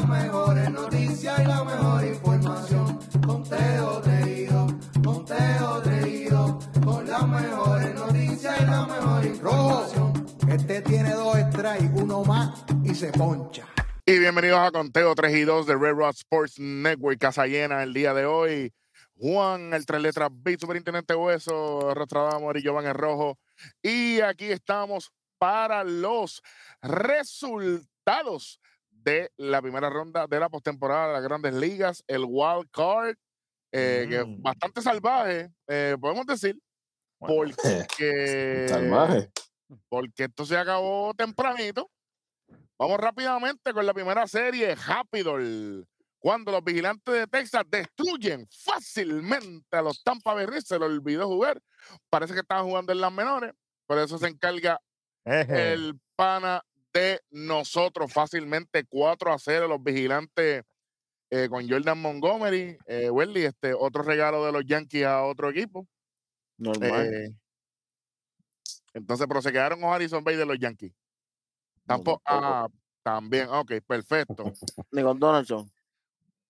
las mejores noticias y la mejor información. Conteo reído, conteo reído, con las mejores noticias y la mejor información. Este tiene dos strikes, uno más y se poncha. Y bienvenidos a Conteo 3 y 2 de Red Rock Sports Network, casa llena el día de hoy. Juan, el tres letras B, Superintendente Hueso, Rostradamo y Giovanni Rojo. Y aquí estamos para los resultados de la primera ronda de la postemporada de las grandes ligas, el wild card, eh, que es Mm. bastante salvaje, eh, podemos decir, Bueno, porque, Salvaje. porque esto se acabó tempranito. Vamos rápidamente con la primera serie, rápido. el- Cuando los vigilantes de Texas destruyen fácilmente a los Tampa Bay Rays, se lo olvidó jugar. Parece que estaban jugando en las menores, por eso se encarga Eje. el pana de nosotros fácilmente 4 a 0 los vigilantes eh, con Jordan Montgomery, eh, Welly, este otro regalo de los Yankees a otro equipo. Normal. Eh, entonces, pero se quedaron con Harrison Bay de los Yankees. Tampoco, ah, también, ok, perfecto. Ni con Donaldson.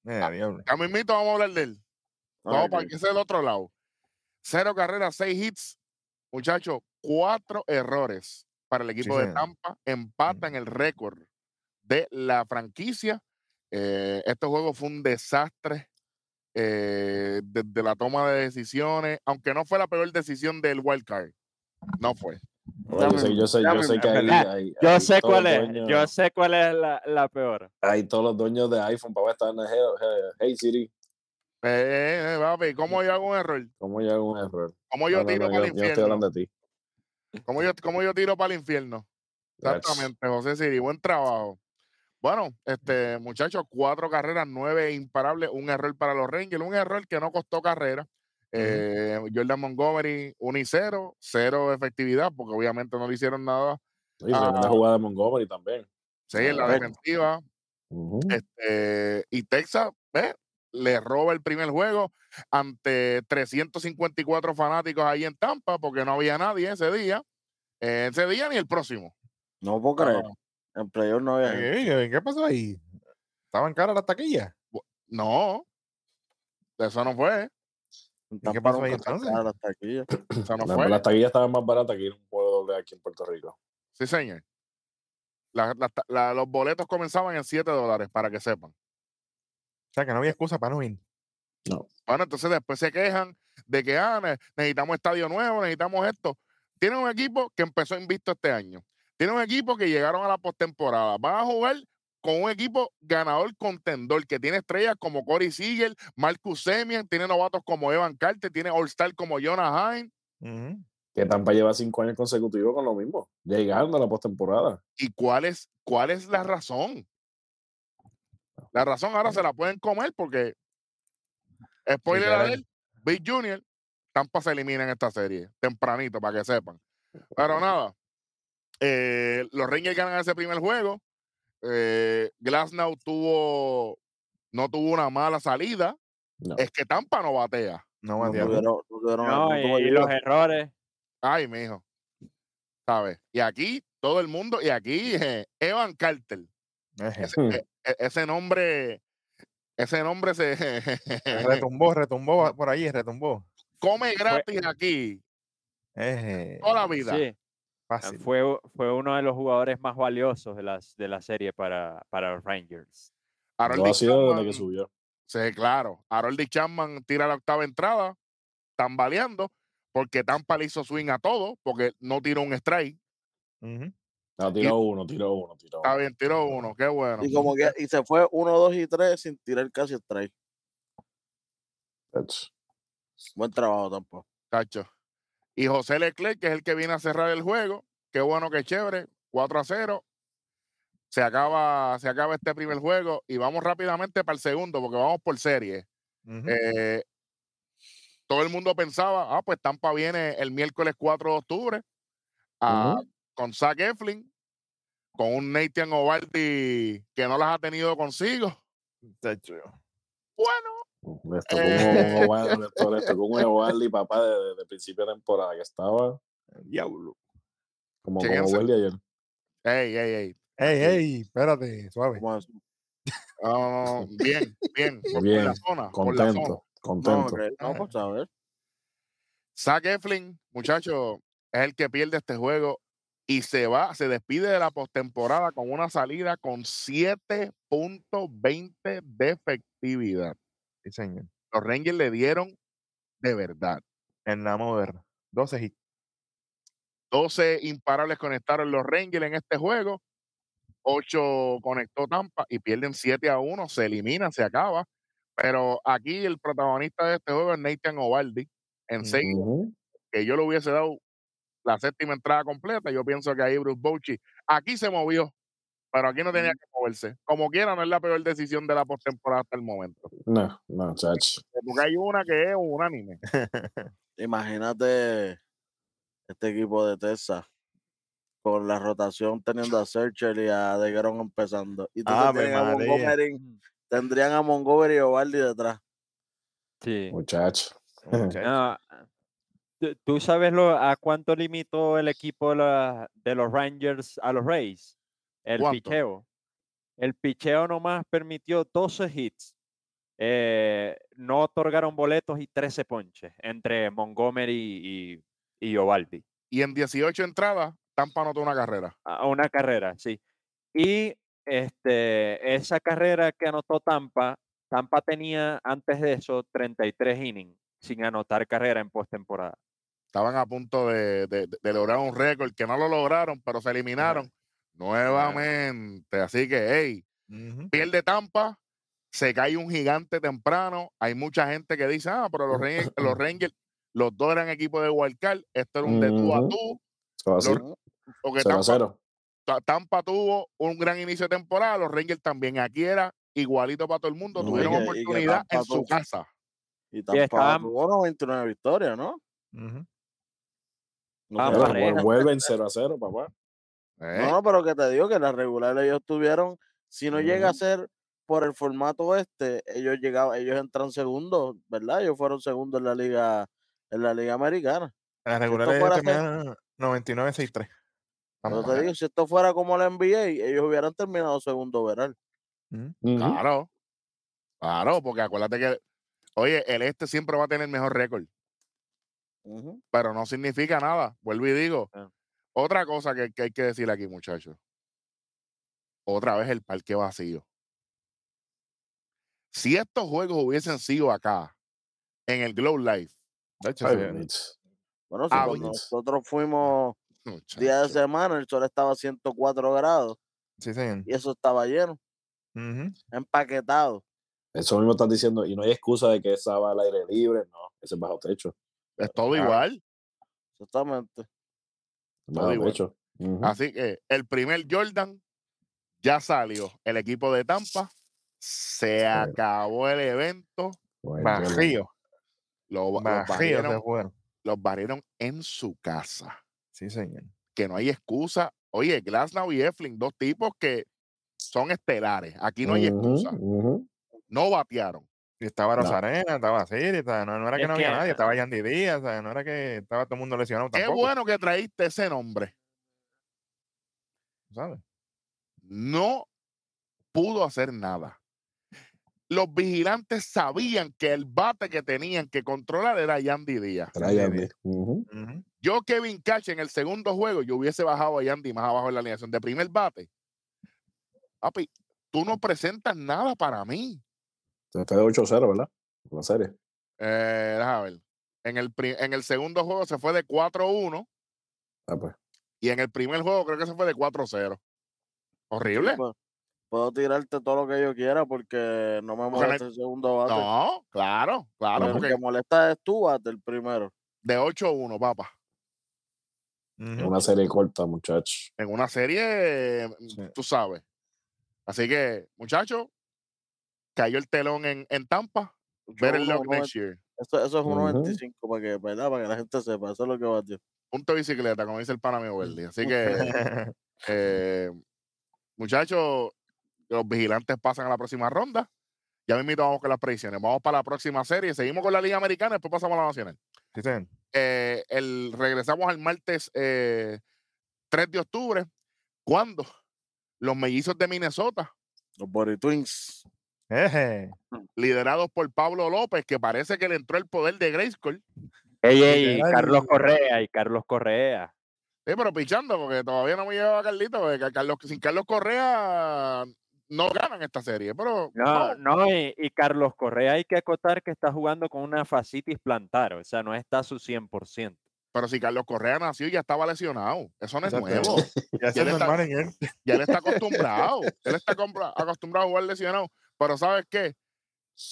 Diablo. A mismito vamos a hablar de él. Vamos para que sea el otro lado. Cero carreras, seis hits. Muchachos, cuatro errores para el equipo de señor. Tampa. Empatan el récord de la franquicia. Eh, este juego fue un desastre eh, desde la toma de decisiones, aunque no fue la peor decisión del wild card. No fue. Bueno, yo sé, yo sé, yo sé Yo sé cuál es, dueños- yo sé cuál es la, la peor. Hay todos los dueños de iPhone para estar en el Hey, Hey- Hey Siri. Eh, eh, papi, ¿cómo yo hago un error? ¿Cómo yo hago un error? ¿Cómo yo No, no, tiro no, para el yo, yo estoy infierno? hablando de ti. ¿Cómo yo, cómo yo tiro para el infierno? Exactamente, José Siri, buen trabajo. Bueno, este, muchachos, cuatro carreras, nueve imparables, un error para los Rangers, un error que no costó carrera. Eh, Jordan Montgomery, 1 y 0, cero efectividad, porque obviamente no le hicieron nada. Tremenda Ah. jugada de Montgomery también. Sí, en la defensiva. Este, y Texas, ¿ves? Le roba el primer juego ante 354 fanáticos ahí en Tampa, porque no había nadie ese día. eh, ese día ni el próximo. No puedo creer. Ah, En playoff no había. ¿Qué, qué- pasó ahí? ¿Estaban caras las taquillas? no, eso no fue. Qué pasó ahí entonces? Eso no Las, fue. las taquillas estaban más baratas que ir a un juego doble aquí en Puerto Rico. Sí, señor. La- la- la- los boletos comenzaban en 7 dólares, para que sepan. O sea, que no había excusa para no ir. Bueno, entonces después se quejan de que ah, ne- necesitamos estadio nuevo, necesitamos esto. Tienen un equipo que empezó invicto este año. Tienen un equipo que llegaron a la postemporada. Van a jugar con un equipo ganador contendor que tiene estrellas como Corey Siegel, Marcus Semien, tiene novatos como Evan Carter, tiene All-Star como Jonah Hine. Ujú. Que Tampa lleva cinco años consecutivos con lo mismo, llegando a la postemporada. ¿Y cuál es, cuál es la razón? La razón ahora se la pueden comer porque, spoiler Literal. alert, Big Junior, Tampa se elimina en esta serie, tempranito, para que sepan. Pero nada, eh, los Rangers ganan ese primer juego. Eh, Glasnow tuvo, no tuvo una mala salida. No. Es que Tampa no batea. No, No tuvieron, no tuvieron- No, no y, y los errores. Ay, mijo. ¿Sabes? Y aquí, todo el mundo, y aquí, eh, Evan Carter. Ese, e- e- ese nombre, ese nombre se Retumbó, retumbó por ahí, retumbó. come gratis aquí Eje. toda la vida. Sí, Fácil. fue, fue uno de los jugadores más valiosos de, las, de la serie para, para los Rangers. Harold Lo ha sido desde Chapman- que subió. Sí, claro. Harold Chapman tira la octava entrada, tambaleando, porque Tampa le hizo swing a todo, porque no tiró un strike. Ujú. No, tiró uno, tiró uno, tiró Está uno. bien, tiró uno, qué bueno. Y como que y se fue 1, 2 y 3 sin tirar casi strike. Ach, Buen trabajo tampoco. Cacho. Y José Leclerc, que es el que viene a cerrar el juego. Qué bueno, qué chévere. 4 a 0. Se acaba, se acaba este primer juego y vamos rápidamente para el segundo, porque vamos por serie. Eh, todo el mundo pensaba, ah, pues Tampa viene el miércoles 4 de octubre a- Ujú. con Zach Eflin, con un Nathan Ovaldi que no las ha tenido consigo. Bueno, Les tocó Eh. un tocó- Ovaldi, papá, de, de principio de temporada, que estaba Diablo. como, como. Ovaldi ayer. ey, ey, ey. Ey, ey, espérate, suave. Ah, bien, bien. por- Bien, la zona, por la zona. Contento, No, contento. no, pues a ver. Zach Eflin, muchacho, es el que pierde este juego y se va, se despide de la postemporada con una salida con 7.20 de efectividad. Sí, señor. Los Rangers le dieron de verdad. En la moderna. 12 hits. 12 imparables conectaron los Rangers en este juego. 8 conectó Tampa y pierden 7 a 1. Se eliminan, se acaba. Pero aquí el protagonista de este juego es Nathan Ovaldi. En Ujú. 6 Ujú. que yo le hubiese dado la séptima entrada completa. Yo pienso que ahí Bruce Bochy aquí se movió, pero aquí no tenía que moverse. Como quiera, no es la peor decisión de la postemporada hasta el momento. No, no, chacho. Porque hay una que es unánime. Imagínate este equipo de Texas con la rotación teniendo a Searcher y a DeGrom empezando. Y Ave tienen a. Montgomery, tendrían a Montgomery y Ovaldi detrás. Sí. Muchacho. Muchacho. No, ¿tú- ¿Tú sabes lo, a cuánto limitó el equipo de, la- de los Rangers a los Rays? El ¿Cuánto? picheo. El picheo nomás permitió 12 hits. eh, no otorgaron boletos y 13 ponches entre Montgomery y, y Ovaldi. Y en 18 entradas, Tampa anotó una carrera. A una carrera, sí. Y este, esa carrera que anotó Tampa, Tampa tenía antes de eso 33 innings sin anotar carrera en postemporada. Estaban a punto de, de- de lograr un récord que no lo lograron, pero se eliminaron nuevamente. Así que, hey, Ujú. pierde Tampa, se cae un gigante temprano. Hay mucha gente que dice, ah, pero los Rangers, los, Rangers, los dos eran equipo de Wildcard, esto era un de tú a tú. Los- Porque 0 a Tampa, 0. Ta- Tampa tuvo un gran inicio de temporada, los Rangers también. Aquí era igualito para todo el mundo, No, tuvieron y oportunidad en su casa. Y Tampa estaban- tuvo 99 victorias, ¿no? Ujú. No, Ah, Vuelven 0 a 0, papá. ¿eh? no, no, pero que te digo que la regular ellos tuvieron, si no llega a ser por el formato este, ellos llegaban, ellos entran segundos, ¿verdad? Ellos fueron segundos en la liga, en la liga americana. La regular ser- terminaron 99-63. Pero te digo, si esto fuera como la NBA, ellos hubieran terminado segundo veral. Claro. Claro, porque acuérdate que, oye, el este siempre va a tener mejor récord, Pero no significa nada. Vuelvo y digo. Ah. Otra cosa que, que hay que decir aquí, muchachos. Otra vez el parque vacío. Si estos juegos hubiesen sido acá, en el Glow Life. Bueno, si Ah, nosotros fuimos día de semana, el sol estaba a 104 grados sí, señor. y eso estaba lleno, empaquetado. Eso mismo estás diciendo. Y no hay excusa de que estaba al aire libre. No, ese es bajo techo. Es todo igual. Exactamente. Bajo igual. techo. Ujú. Así que el primer Jordan ya salió. El equipo de Tampa se acabó el evento. Bueno. Lo, los, barrieron, fueron. los barrieron en su casa. Sí, señor. Que no hay excusa. Oye, Glasnow y Eflin, dos tipos que son estelares. Aquí no hay excusa. No batearon. Y estaba No. Rosarena, estaba Siri, no, no era que Es no había que- nadie, estaba Yandy Díaz, ¿sabes? no era que estaba todo el mundo lesionado Qué tampoco. bueno que traíste ese nombre. ¿sabes? No pudo hacer nada. Los vigilantes sabían que el bate que tenían que controlar era Yandy Díaz. Yandy. Yo, Kevin Cash, en el segundo juego, yo hubiese bajado a Yandy más abajo en la alineación de primer bate. Papi, tú no presentas nada para mí. Se fue de 8-0, ¿verdad? La serie. Eh, déjame ver. En el, pri- en el segundo juego se fue de 4-1 Ah, pues. y en el primer juego creo que se fue de 4-0. Horrible. Pues, puedo tirarte todo lo que yo quiera porque no me molesta el segundo bate. No, claro, claro, Pero el porque que molesta es tú, bate, el primero. de 8-1, papá. Ujú. Una serie corta, muchachos. En una serie, Sí. tú sabes. Así que, muchachos, cayó el telón en, en Tampa. Better uno- luck next year. Eso, eso es Ujú. 1.25 para que, ¿verdad? para que la gente sepa. Eso es lo que batió. Punto de bicicleta, como dice el pana mío Verdi. Así que, eh, muchachos, los vigilantes pasan a la próxima ronda. Ya mismito vamos con las predicciones. Vamos para la próxima serie. Seguimos con la Liga Americana, después pasamos a la Nacional. Sí. Eh, el, regresamos al martes eh, 3 de octubre, cuando los mellizos de Minnesota Los Body Twins. Eje. liderados por Pablo López, que parece que le entró el poder de Grayskull. Ey, ey. Carlos Correa y Carlos Correa. Sí, pero pichando, porque todavía no me lleva Carlito, porque Ca- Carlos, sin Carlos Correa no ganan esta serie, pero No, no, no, y, y Carlos Correa hay que acotar que está jugando con una fascitis plantar, o sea, no está a su 100%. pero si Carlos Correa nació y ya estaba lesionado, eso no es Exacto. nuevo. Ya él es está- normal en él. Ya él está acostumbrado, él está acostumbrado a jugar lesionado, pero ¿sabes qué?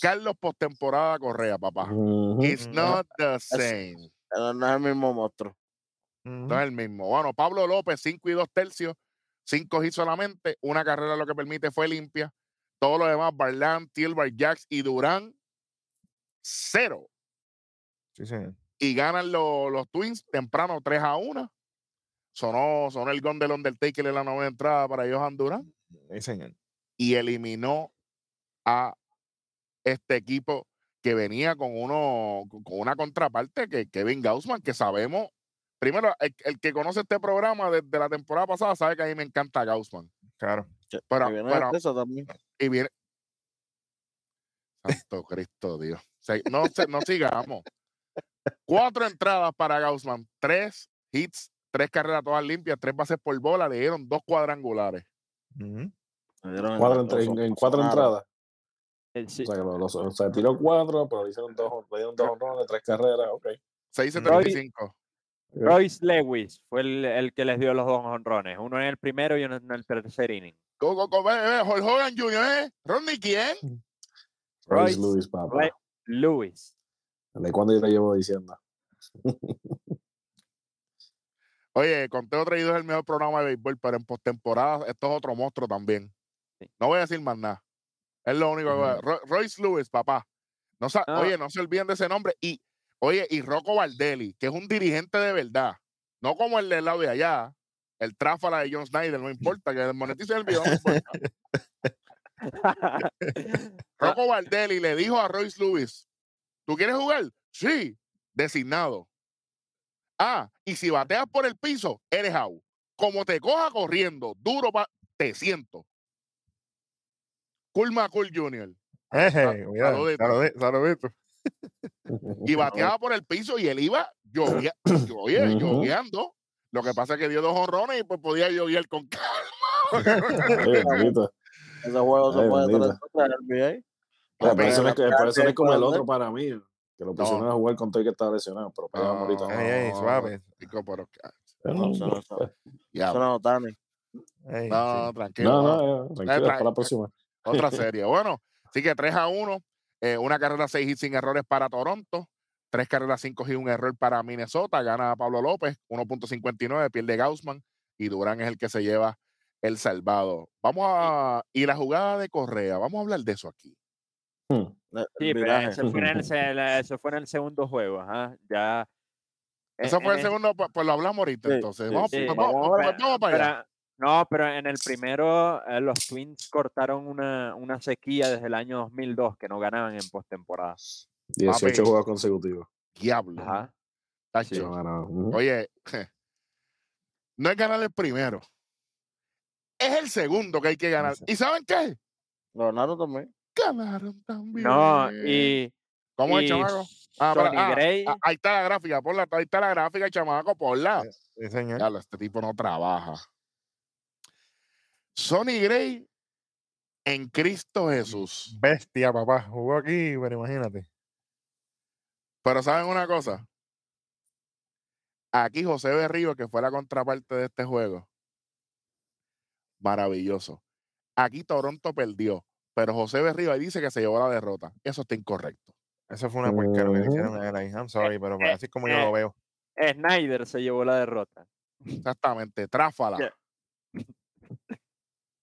Carlos postemporada Correa, papá. It's not the same. No, no es el mismo monstruo. No es el mismo. Bueno, Pablo López, 5 y 2 tercios, 5 hits solamente, una carrera lo que permite fue limpia. Todo lo demás, Barland, Tilbar, Jax y Durán, cero. Sí, señor. Y ganan lo- los Twins temprano 3 a 1. Sonó, sonó el gol del Undertaker en la novena entrada para Johan Durán Sí, señor. y eliminó a este equipo que venía con uno con una contraparte que Kevin Gaussman, que sabemos, primero, el, el que conoce este programa desde la temporada pasada sabe que a mí me encanta Gaussman. Claro. Que- Pero- que viene pero- de eso también. Y viene. Santo Cristo Dios. Se- no, se- no sigamos. Cuatro entradas para Gaussman, tres hits, tres carreras todas limpias, tres bases por bola, le dieron dos cuadrangulares. Le dieron en Cuatro en, en entradas. El sí- O sea, que lo- lo- o sea, tiró cuatro, pero le hicieron dos, le dieron dos honrones, tres carreras, ok. 6.75. Royce Lewis fue el, el que les dio los dos honrones, uno en el primero y uno en el tercer inning. Go, go, go, ve, ve, Hulk Hogan Jr., ¿eh? ¿Rodney quién? Royce Royce Lewis, papá. Roy- Lewis. ¿De cuándo yo te llevo diciendo? Oye, Conteo Traído es el mejor programa de béisbol, pero en postemporada esto es otro monstruo también. Sí. No voy a decir más nada. Es lo único que voy a Ro- Royce Lewis, papá. No, No. Oye, no se olviden de ese nombre. Y, oye, y Rocco Valdelli, que es un dirigente de verdad. No como el del lado de allá. El tráfala de John Snyder, no importa, que monetice el video, no. Rocco Valdelli le dijo a Royce Lewis, ¿tú quieres jugar? Sí, designado. Ah, y si bateas por el piso, eres out. Como te coja corriendo, duro, pa- te siento. Cool McCool Jr. Eje. Y bateaba por el piso y él iba llovia- Ujú. lloviando. Lo que pasa es que dio dos honrones y pues podía llover con calma. Ay. Ese juego se Ay, puede. Por eso no es no como el otro para mí, que lo pusieron a jugar con todo y que estaba lesionado, pero pegamos ahorita. No. Ey, ey, suave. No- no es Otani. Ey, no, tranquilo. No, no. no, eh, tranquilo, tra- para la próxima. Otra serie. Bueno, así que 3 a 1, eh, una carrera 6 hits sin errores para Toronto, tres carreras 5 hits y un error para Minnesota, gana Pablo López, 1.59, pierde Gaussman y Durán es el que se lleva el salvado. Vamos a. Y la jugada de Correa, vamos a hablar de eso aquí. Hmm. El Sí, pero eso fue, en el, eso fue en el segundo juego, ajá, ya. Eso fue en el segundo, pues, pues lo hablamos ahorita, Sí, entonces. sí, vamos, sí. Vamos vamos, vamos para allá. No, pero en el primero eh, los Twins cortaron una, una sequía desde el año 2002 que no ganaban en postemporada. 18 Papi. juegos consecutivos. Diablo. Ajá. Sí. Oye, no es ganar el primero. Es el segundo que hay que ganar. ¿Y saben qué? Leonardo también. Ganaron también. No, y. ¿Cómo es, y chamaco? Ah, Sonny espera, ah, Gray. ah, ahí está la gráfica, ponla, ahí está la gráfica, chamaco, ponla. Sí, señor. Diablo, este tipo no trabaja. Sonny Gray en Cristo Jesús. Bestia, papá. Jugó aquí, pero imagínate. Pero ¿saben una cosa? Aquí José Berrío, que fue la contraparte de este juego. Maravilloso. Aquí Toronto perdió, pero José Berrío ahí dice que se llevó la derrota. Eso está incorrecto. Eso fue una porquería que hicieron a él ahí. I'm sorry, pero eh, así es como yo eh, lo veo. Snyder se llevó la derrota. Exactamente, tráfala.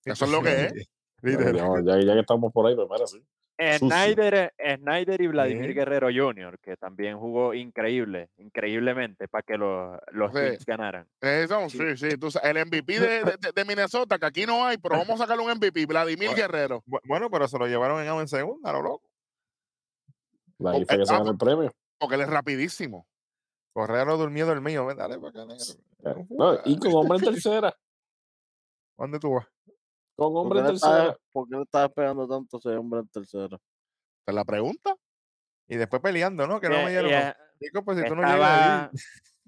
Eso es lo que es. Ya, ya, ya que estamos por ahí, pues mira, sí. Snyder, Snyder y Vladimir Sí. Guerrero Jr., que también jugó increíble, increíblemente, para que los, los Sí. Ganaran. Eso, sí, sí. tú sa- el MVP de, de- de Minnesota, que aquí no hay, pero vamos a sacarle un MVP, Vladimir Bueno. Guerrero. Bu- Bueno, pero se lo llevaron en, en segunda, lo loco. Ahí fue eh, que se ah, ganó el premio. Porque él es rapidísimo. Correa lo durmió dormido. Ven, dale para acá, negro. No, y con hombre en tercera. ¿Dónde tú vas? Con ¿Por hombre qué, en tercera. por qué le estás pegando tanto a ese hombre en tercera? ¿Te la pregunta? Y después peleando, ¿no? Que no Eh, me dieron. y, eh, Chico, pues si tú no llegas ahí.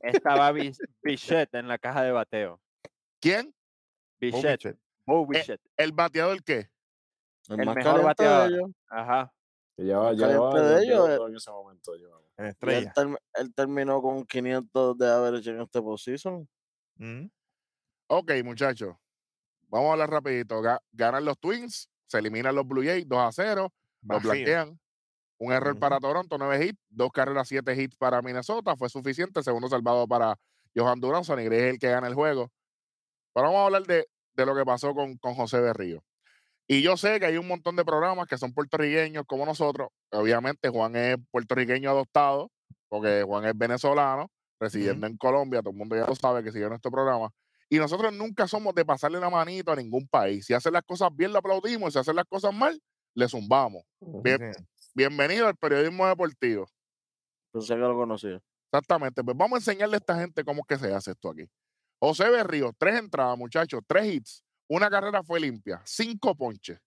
estaba estaba Bichette en la caja de bateo. ¿Quién? Bichette, bicho, Bo Bichette. ¿El bateador qué? El, El más mejor bateador. de ellos. Ajá. Que llevaba, El llevaba caliente de el ellos, dedo en ese momento. llevaba. En Y él, estrella. term- él terminó con 500 de average en este position. Ujú. Ok, muchachos. Vamos a hablar rapidito. Ga- ganan los Twins, se eliminan los Blue Jays 2 a 0, los Vacío. blanquean. Un error para Toronto, 9 hits, dos carreras, 7 hits para Minnesota, fue suficiente. Segundo salvado para Johan Durán, Sonny es el que gana el juego. Pero vamos a hablar de, de lo que pasó con, con José Berrío. Y yo sé que hay un montón de programas que son puertorriqueños como nosotros. Obviamente Juan es puertorriqueño adoptado, porque Juan es venezolano, residiendo en Colombia, todo el mundo ya lo sabe que sigue nuestro programa. Y nosotros nunca somos de pasarle la manito a ningún país. Si hacen las cosas bien, le aplaudimos. Si hacen las cosas mal, le zumbamos. Bien-. Bienvenido al periodismo deportivo. Pensé que lo conocía. Exactamente. Pues vamos a enseñarle a esta gente cómo es que se hace esto aquí. José Berrío, tres entradas, muchachos, tres hits. Una carrera fue limpia, cinco ponches,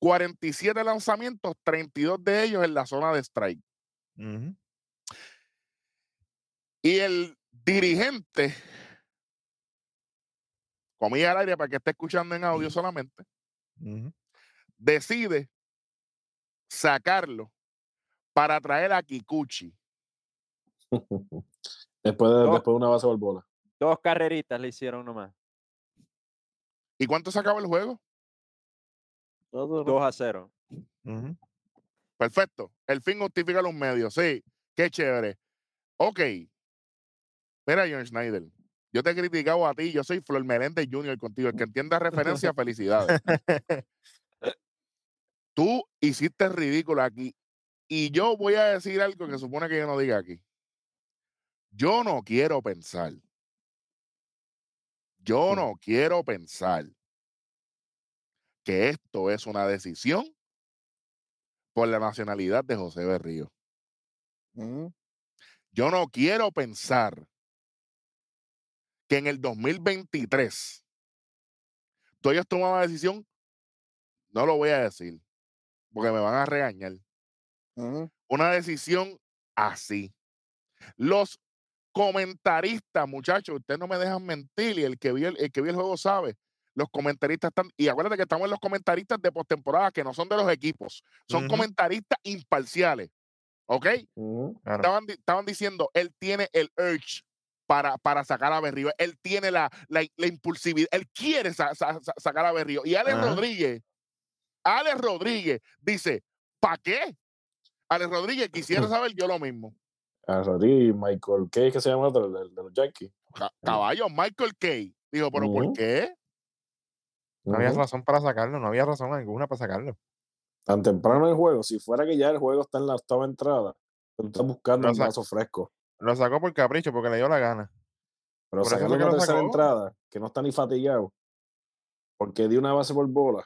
47 lanzamientos, 32 de ellos en la zona de strike. Y el dirigente, comilla al aire para que esté escuchando en audio solamente, decide sacarlo para traer a Kikuchi. después, de, No. después de una base bola. Dos carreritas le hicieron nomás. ¿Y cuánto se acaba el juego? 2 a 0. Ujú. Perfecto. El fin justifica los medios. Sí, qué chévere. Ok. Mira, John Schneider. Yo te he criticado a ti. Yo soy Flor Meléndez Jr. contigo. El que entienda referencia, felicidades. Tú hiciste ridículo aquí. Y yo voy a decir algo que supone que yo no diga aquí. Yo no quiero pensar. Yo no quiero pensar que esto es una decisión por la nacionalidad de José Berrío. Ujú. Yo no quiero pensar que en el 2023 tú hayas tomado una decisión, no lo voy a decir, porque me van a regañar. Una decisión así. Los comentaristas, muchachos, ustedes no me dejan mentir y el que vio el, el que vio el juego sabe. Los comentaristas están, y acuérdate que estamos en los comentaristas de postemporada, que no son de los equipos, son comentaristas imparciales. ¿Ok? Estaban, estaban diciendo, él tiene el urge para, para sacar a Berrío, él tiene la, la, la impulsividad, él quiere sa- sa- sa- sacar a Berrío. Y Alex. Rodríguez, Alex Rodríguez dice, ¿para qué? Alex Rodríguez, quisiera saber yo lo mismo. A Rodríguez, Michael Kay, que se llama otro, de, de los Yankees. Ca- Caballo, Michael Kay. Dijo, ¿pero por qué? No había razón para sacarlo, no había razón alguna para sacarlo. Tan temprano en el juego, si fuera que ya el juego está en la octava entrada, tú estás buscando un vaso fresco. Lo sacó por capricho, porque le dio la gana. Pero Por la lo tercera entrada, que no está ni fatigado, porque dio una base por bola.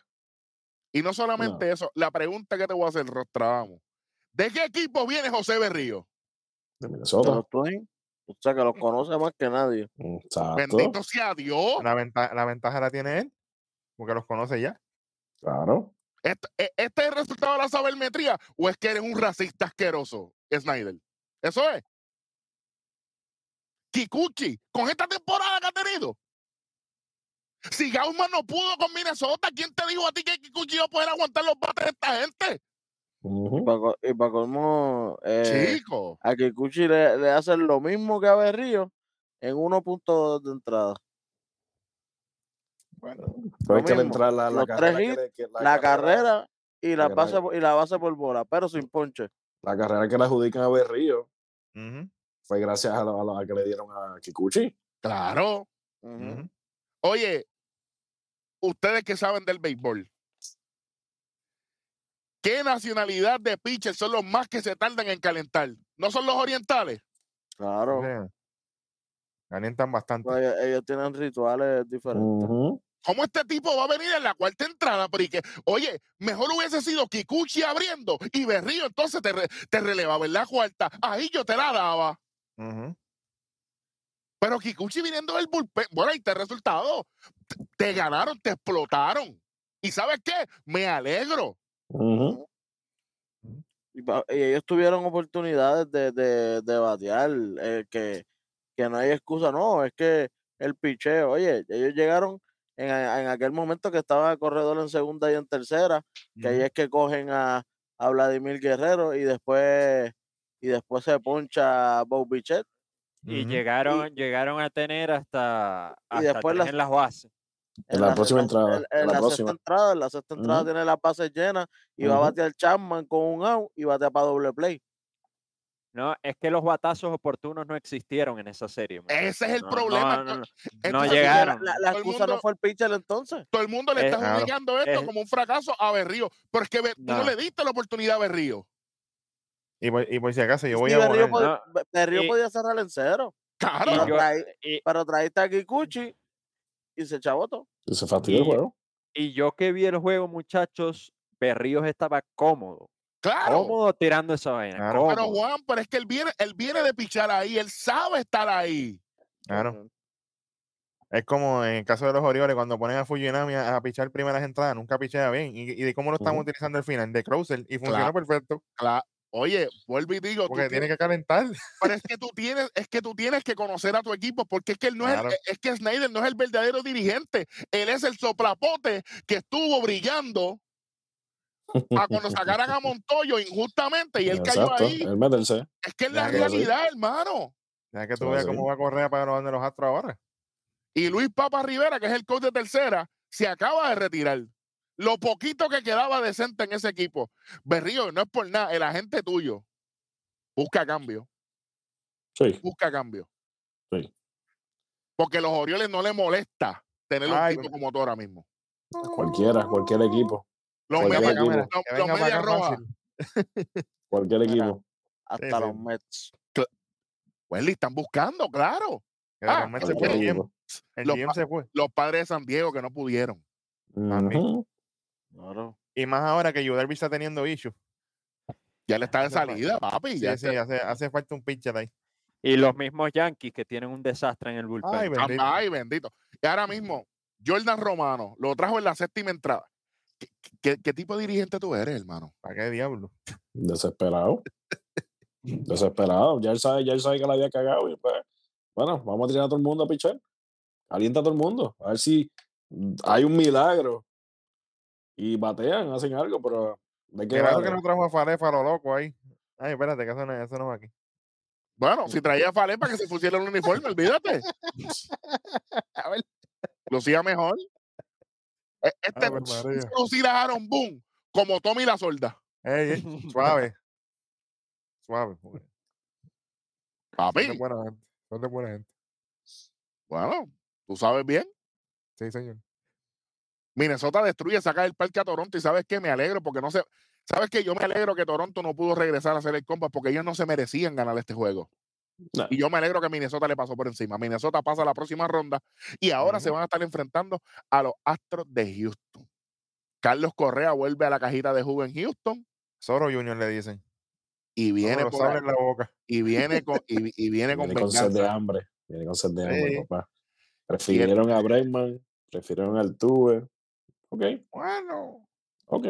Y no solamente eso, la pregunta que te voy a hacer, Rostradamo. ¿De qué equipo viene José Berrío? De Minnesota. O sea, que los conoce más que nadie. Exacto. Bendito sea Dios. La, venta- la ventaja la tiene él, porque los conoce ya. Claro. ¿Este, ¿Este es el resultado de la sabermetría o es que eres un racista asqueroso, Snyder? Eso es. Kikuchi, con esta temporada que ha tenido. Si Gauman no pudo con Minnesota, ¿quién te dijo a ti que Kikuchi iba a poder aguantar los bates de esta gente? Y para, co- y para colmo, eh, Chico, a Kikuchi le, le hacen lo mismo que a Berrío en 1.2 de entrada. Bueno, hay Lo que entrar la, la Los carrera. que hits, que- La, carrera y la, la base, carrera. y la base por bola, pero sin ponche. La carrera que le adjudican a Berrío ujú, fue gracias a la, a que le dieron a Kikuchi. claro. Oye, ustedes que saben del béisbol, ¿qué nacionalidad de pitchers son los más que se tardan en calentar? ¿No son los orientales? Claro. Calientan bastante. Pues ellos, ellos tienen rituales diferentes. ¿Cómo este tipo va a venir en la cuarta entrada? Pero y que, oye, mejor hubiese sido Kikuchi abriendo y Berrío entonces te, re- te relevaba en la cuarta. Ahí yo te la daba. Ujú. Pero Kikuchi viniendo del bullpen, bueno, ahí está el resultado. te ganaron, te explotaron. ¿Y sabes qué? Me alegro. Ujú. Y, pa- y ellos tuvieron oportunidades de, de, de batear, eh, que, que no hay excusa, no, es que el picheo, oye, ellos llegaron en, en aquel momento que estaba el corredor en segunda y en tercera, que ahí es que cogen a, a Vladimir Guerrero y después y después se poncha a Bob Bichet Y llegaron, llegaron a tener hasta, hasta después tres las- en las bases. En la próxima sexta- entrada, En, la la, próxima. sexta entrada, en la sexta entrada tiene las bases llenas y va a batear Chapman con un out y batea para doble play. No, es que los batazos oportunos no existieron en esa serie. Ese es el No, problema. No, no, no, no Entonces, llegaron. La, la excusa mundo- no fue el pitcher entonces. Todo el mundo le Eh, está claro. esto como un fracaso a Berrío. Pero es que Be- tú No. le diste la oportunidad a Berrío. Y, por, y por si acaso, yo Sí, voy a Berrío, poner. pod- No, Berrío y- podía cerrar en cero. Claro. Pero, yo- traí- y- pero traíste a Kikuchi y se chabotó. Y se fastidió el Y- juego. Y yo que vi el juego, muchachos, Berríos estaba cómodo. Claro. Cómodo tirando esa vaina. Claro. Pero. Juan, pero es que él viene, él viene de pichar ahí, él sabe estar ahí. Claro. Es como en el caso de los Orioles, cuando ponen a Fujinami a, a pichar primeras entradas, nunca pichea bien. ¿Y, y de cómo lo estamos utilizando al final? De closer. Y funciona Claro. perfecto. Cla- Oye, vuelvo y digo, tú Porque tiene tienes- que calentar. pero es que tú tienes, es que tú tienes que conocer a tu equipo, porque es que él no Claro. es, el- es que Snyder no es el verdadero dirigente, él es el soplapote que estuvo brillando a cuando sacaran a Montoyo injustamente y él cayó ahí. El meterse. Es que es la sí. realidad, hermano. Ya que tú veas cómo va a correr para los de los Astros ahora. Y Luis Papa Rivera, que es el coach de tercera, se acaba de retirar. Lo poquito que quedaba decente en ese equipo. Berrío, no es por nada, el agente tuyo busca cambio, Sí. busca cambio. Sí. Porque los Orioles no le molesta tener un Ay, tipo como tú ahora mismo. Cualquiera, cualquier equipo. Los Cualquier medias equipo. los- los. Cualquier Mira. equipo. Hasta sí. los Mets. Wesley, están buscando, claro. Ah, los Mets se fue el equipo. Los GM pa- se fue. Los padres de San Diego que no pudieron. También. Ujú. Claro. Y más ahora que Yudelvi está teniendo issues. Ya le está de salida, papi. Sí, ya sí, está- hace, hace falta un pitcher ahí. Y los mismos Yankees que tienen un desastre en el bullpen. Ay, bendito. Ay, bendito. Y ahora mismo, Jordan Romano lo trajo en la séptima entrada. ¿Qué, qué- qué tipo de dirigente tú eres, hermano? ¿Para qué diablo? Desesperado. Desesperado. Ya él sabe, ya él sabe que la había cagado. Y pues, bueno, vamos a tirar a todo el mundo a pichar. Alienta a todo el mundo. A ver si hay un milagro. Y batean, hacen algo, pero de qué que no trajo a Falefa a lo loco ahí. Ay, espérate, que eso no, eso no va aquí. Bueno, si traía a Falé para que se pusiera el uniforme, olvídate. A ver. Lucía mejor. E- Este lucir a Aaron Boone como Tommy la Solda. Ey, ey, suave. Suave. porque Son de Papi, buena gente. Son de buena gente. bueno, tú sabes bien. Sí, señor. Minnesota destruye, saca del parque a Toronto y sabes qué, me alegro porque no se... ¿Sabes qué? Yo me alegro que Toronto no pudo regresar a hacer el compa porque ellos no se merecían ganar este juego. No. Y yo me alegro que Minnesota le pasó por encima. Minnesota pasa la próxima ronda y ahora se van a estar enfrentando a los Astros de Houston. Carlos Correa vuelve a la cajita de jugo en Houston Soro Junior le dicen. y viene, Viene por ahí- en la boca. y viene con, y, y viene con Viene con sed de hambre. Viene con sed de hambre, Sí. papá. Prefirieron a Bregman, prefirieron al Tuve. Ok, Bueno. ok.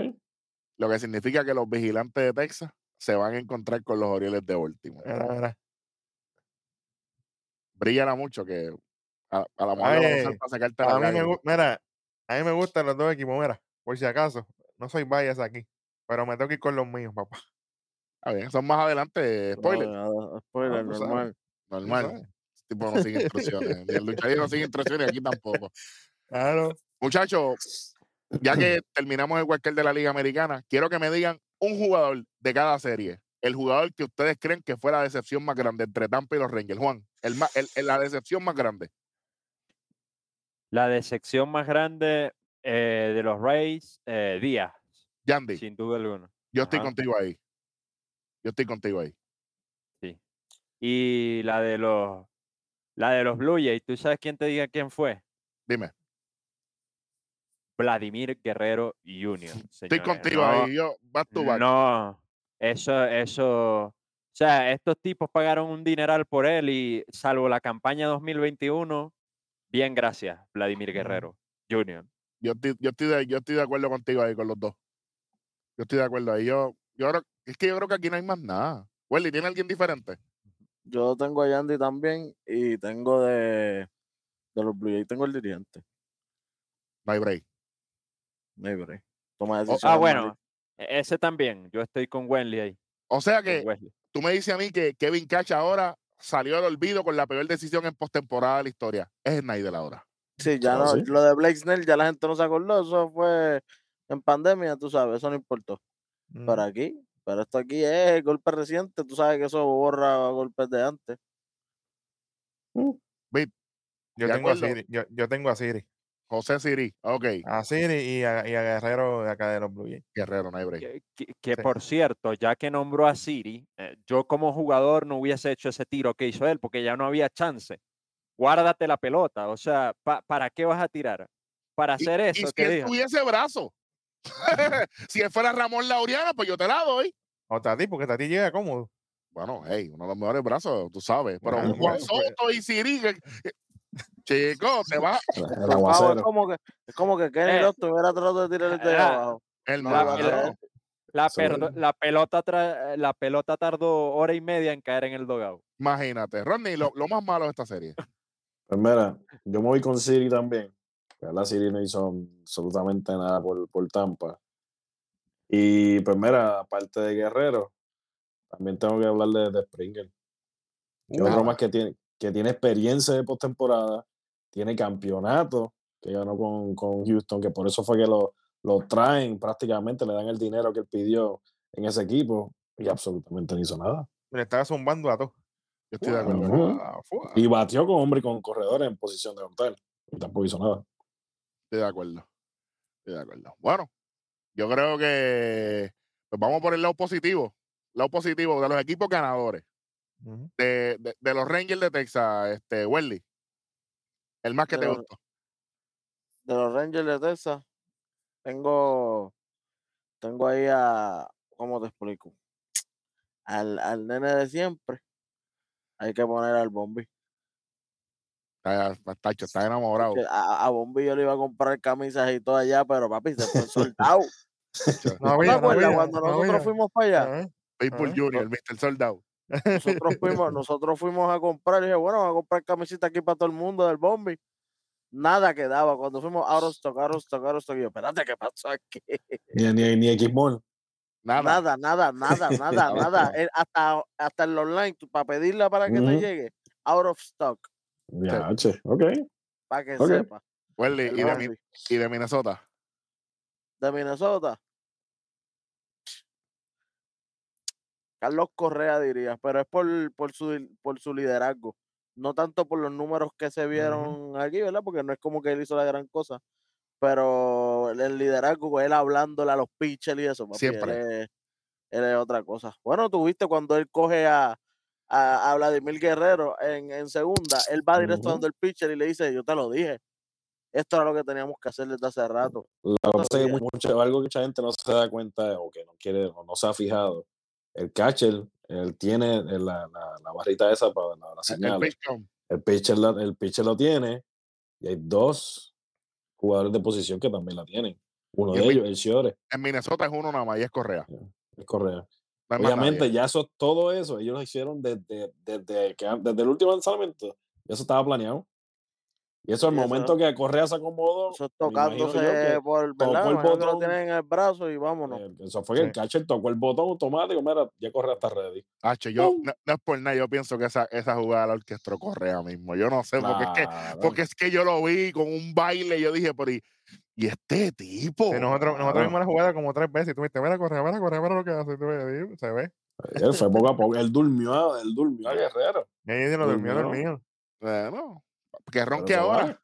Lo que significa que los vigilantes de Texas se van a encontrar con los Orioles de Baltimore. Bríllala mucho que a, a la mujer la van a Ay, para sacarte la A mí me gusta, mira, a mí me gustan los dos equipos, mira, por si acaso, no soy bias aquí, pero me tengo que ir con los míos, papá. A ver, son más adelante, spoiler. No, spoiler, sabes. normal. Normal. Este tipo no sigue instrucciones. Ni el luchador no sigue instrucciones, aquí tampoco. Claro. Muchachos, ya que terminamos el cualquier de la Liga Americana, quiero que me digan un jugador de cada serie. El jugador que ustedes creen que fue la decepción más grande entre Tampa y los Rangers. Juan, el, ma- el- el- la decepción más grande. La decepción más grande eh, de los Rays, eh, Díaz, Yandy, sin duda alguna. yo estoy Ajá. contigo ahí. Yo estoy contigo ahí. Y la de los la de los Blue Jays, ¿tú sabes quién te diga quién fue? Dime, Vladimir Guerrero Jr. estoy contigo No, ahí. Yo, back to back. No, eso, eso, o sea, estos tipos pagaron un dineral por él y salvo la campaña 2021, bien gracias, Vladimir. Guerrero. Jr. Yo estoy, yo, estoy de, yo estoy de acuerdo contigo ahí con los dos. Yo estoy de acuerdo ahí. Yo, yo creo, es que yo creo que aquí no hay más nada. Welly, ¿tiene alguien diferente? Yo tengo a Yandy también y tengo de, de los Blue Jays, tengo el dirigente. No hay break. No hay break. Toma Ah, bueno, e- ese también. Yo estoy con Wenley ahí. O sea que tú me dices a mí que Kevin Cash ahora salió del olvido con la peor decisión en postemporada de la historia. Es Snyder ahora. Sí, ya Ah, no, ¿sí? lo de Blake Snell ya la gente no se acordó, eso fue en pandemia, tú sabes, eso no importó. Mm. Pero aquí, pero esto aquí es el golpe reciente, tú sabes que eso borra golpes de antes. Yo ¿De tengo, a? Siri, yo, yo tengo a Siri. José Siri. Ok. A Siri y a, y a Guerrero de acá de los Blue Jays. Guerrero, no hay break. Que, que- que Sí. por cierto, ya que nombró a Siri, eh, yo como jugador no hubiese hecho ese tiro que hizo él, porque ya no había chance. Guárdate la pelota. O sea, pa- ¿para qué vas a tirar? Para Y- hacer y, eso si que él tuviese brazo. si él fuera Ramón Laureana, pues yo te la doy. O Tati, porque Tati llega cómodo. Bueno, hey, uno de los mejores brazos, tú sabes. Pero Juan bueno, pues. Soto y Siri. Chico, te va El favor, es aguacero. como que, es como que Kenny Eh, Lott tuviera tratado de tirar el de abajo. el No, la-. La, perdo- la pelota tra- la pelota tardó hora y media en caer en el dogado. Imagínate. Rodney, lo, lo más malo de esta serie. Pues mira, yo me voy con Siri también. La Siri no hizo absolutamente nada por, por Tampa. Y pues mira, aparte de Guerrero, también tengo que hablar de, de Springer. Nada. otro más que tiene, que tiene experiencia de postemporada, tiene campeonato que ganó con, con Houston, que por eso fue que lo, lo traen prácticamente, le dan el dinero que él pidió en ese equipo y absolutamente no hizo nada. Le estaba zumbando a todo. Yo estoy de acuerdo. Ah. Y batió con hombre y con corredores en posición de hotel y tampoco hizo nada. Estoy de acuerdo. Estoy de acuerdo. Bueno, yo creo que pues vamos por el lado positivo. Lado positivo de los equipos ganadores. De, de- de los Rangers de Texas, este, Welly. El más que De te gustó. De los Rangers de Texas, tengo, tengo ahí a, ¿cómo te explico? Al, al nene de siempre. Hay que poner al Bombi. Está, está- enamorado. A, a Bombi yo le iba a comprar camisas y todo allá, pero papi, se fue soldado. No ¿No cuando no nosotros fuimos para allá? Ajá. Junior, Mr. Soldado. Nosotros fuimos, nosotros fuimos a comprar y dije, bueno, vamos a comprar camisita aquí para todo el mundo del Bombi. Nada quedaba. Cuando fuimos out of stock, out of stock, out of stock, y yo, espérate, ¿qué pasó aquí? Ni, ni, ni Xmall. Nada. Nada, nada, nada, nada, nada. El- hasta, hasta el online, tú, para pedirla para que te llegue, out of stock, Ya, che, ok. para que Ok. sepa. Welly, y de, y de Minnesota. de Minnesota. Carlos Correa diría, pero es por, por, su, por su liderazgo. No tanto por los números que se vieron aquí, ¿verdad? Porque no es como que él hizo la gran cosa. Pero el- liderazgo, él hablándole a los pitchers y eso, papi, Siempre. Él es, él es otra cosa. Bueno, tuviste cuando él coge a, a, a Vladimir Guerrero en, en segunda, él va directo Ujú. donde el pitcher y le dice, yo te lo dije. Esto era lo que teníamos que hacer desde hace rato. Que pasa es que mucho- algo que mucha gente no se da cuenta o que no quiere o no se ha fijado. El catcher, él tiene eh, la, la, la barrita esa para la, la El señal. El pitcher, el pitcher lo tiene y hay dos jugadores de posición que también la tienen. Uno Y de el ellos, el Ciore, En Minnesota es uno nada más y es Correa. es Correa. No Obviamente, ya eso, todo eso, ellos lo hicieron desde, desde, que, an- desde el último lanzamiento. Ya eso estaba planeado. Y eso, eso- momento que Correa se acomodó, Eso es tocándose que por, tocó ¿verdad? el que lo botón. tienen en el brazo y vámonos. eh, eso fue que el catcher tocó el botón automático. Mira, ya Correa está ready. Hacho, yo, no, no es por nada, yo pienso que esa, esa jugada la orquestó Correa mismo. Yo no sé, porque, es que, Claro. porque es que yo lo vi con un baile y yo dije, pero ¿y, y este tipo? Sí, nosotros, nosotros Claro. vimos la jugada como tres veces y tú viste, mira, corre, mira, corre, mira lo que hace. se ve. Él fue poco a poco. Él durmió, él durmió a Guerrero. Y ahí lo durmió, Durmió. dormido. Bueno, que ronque ahora. vale,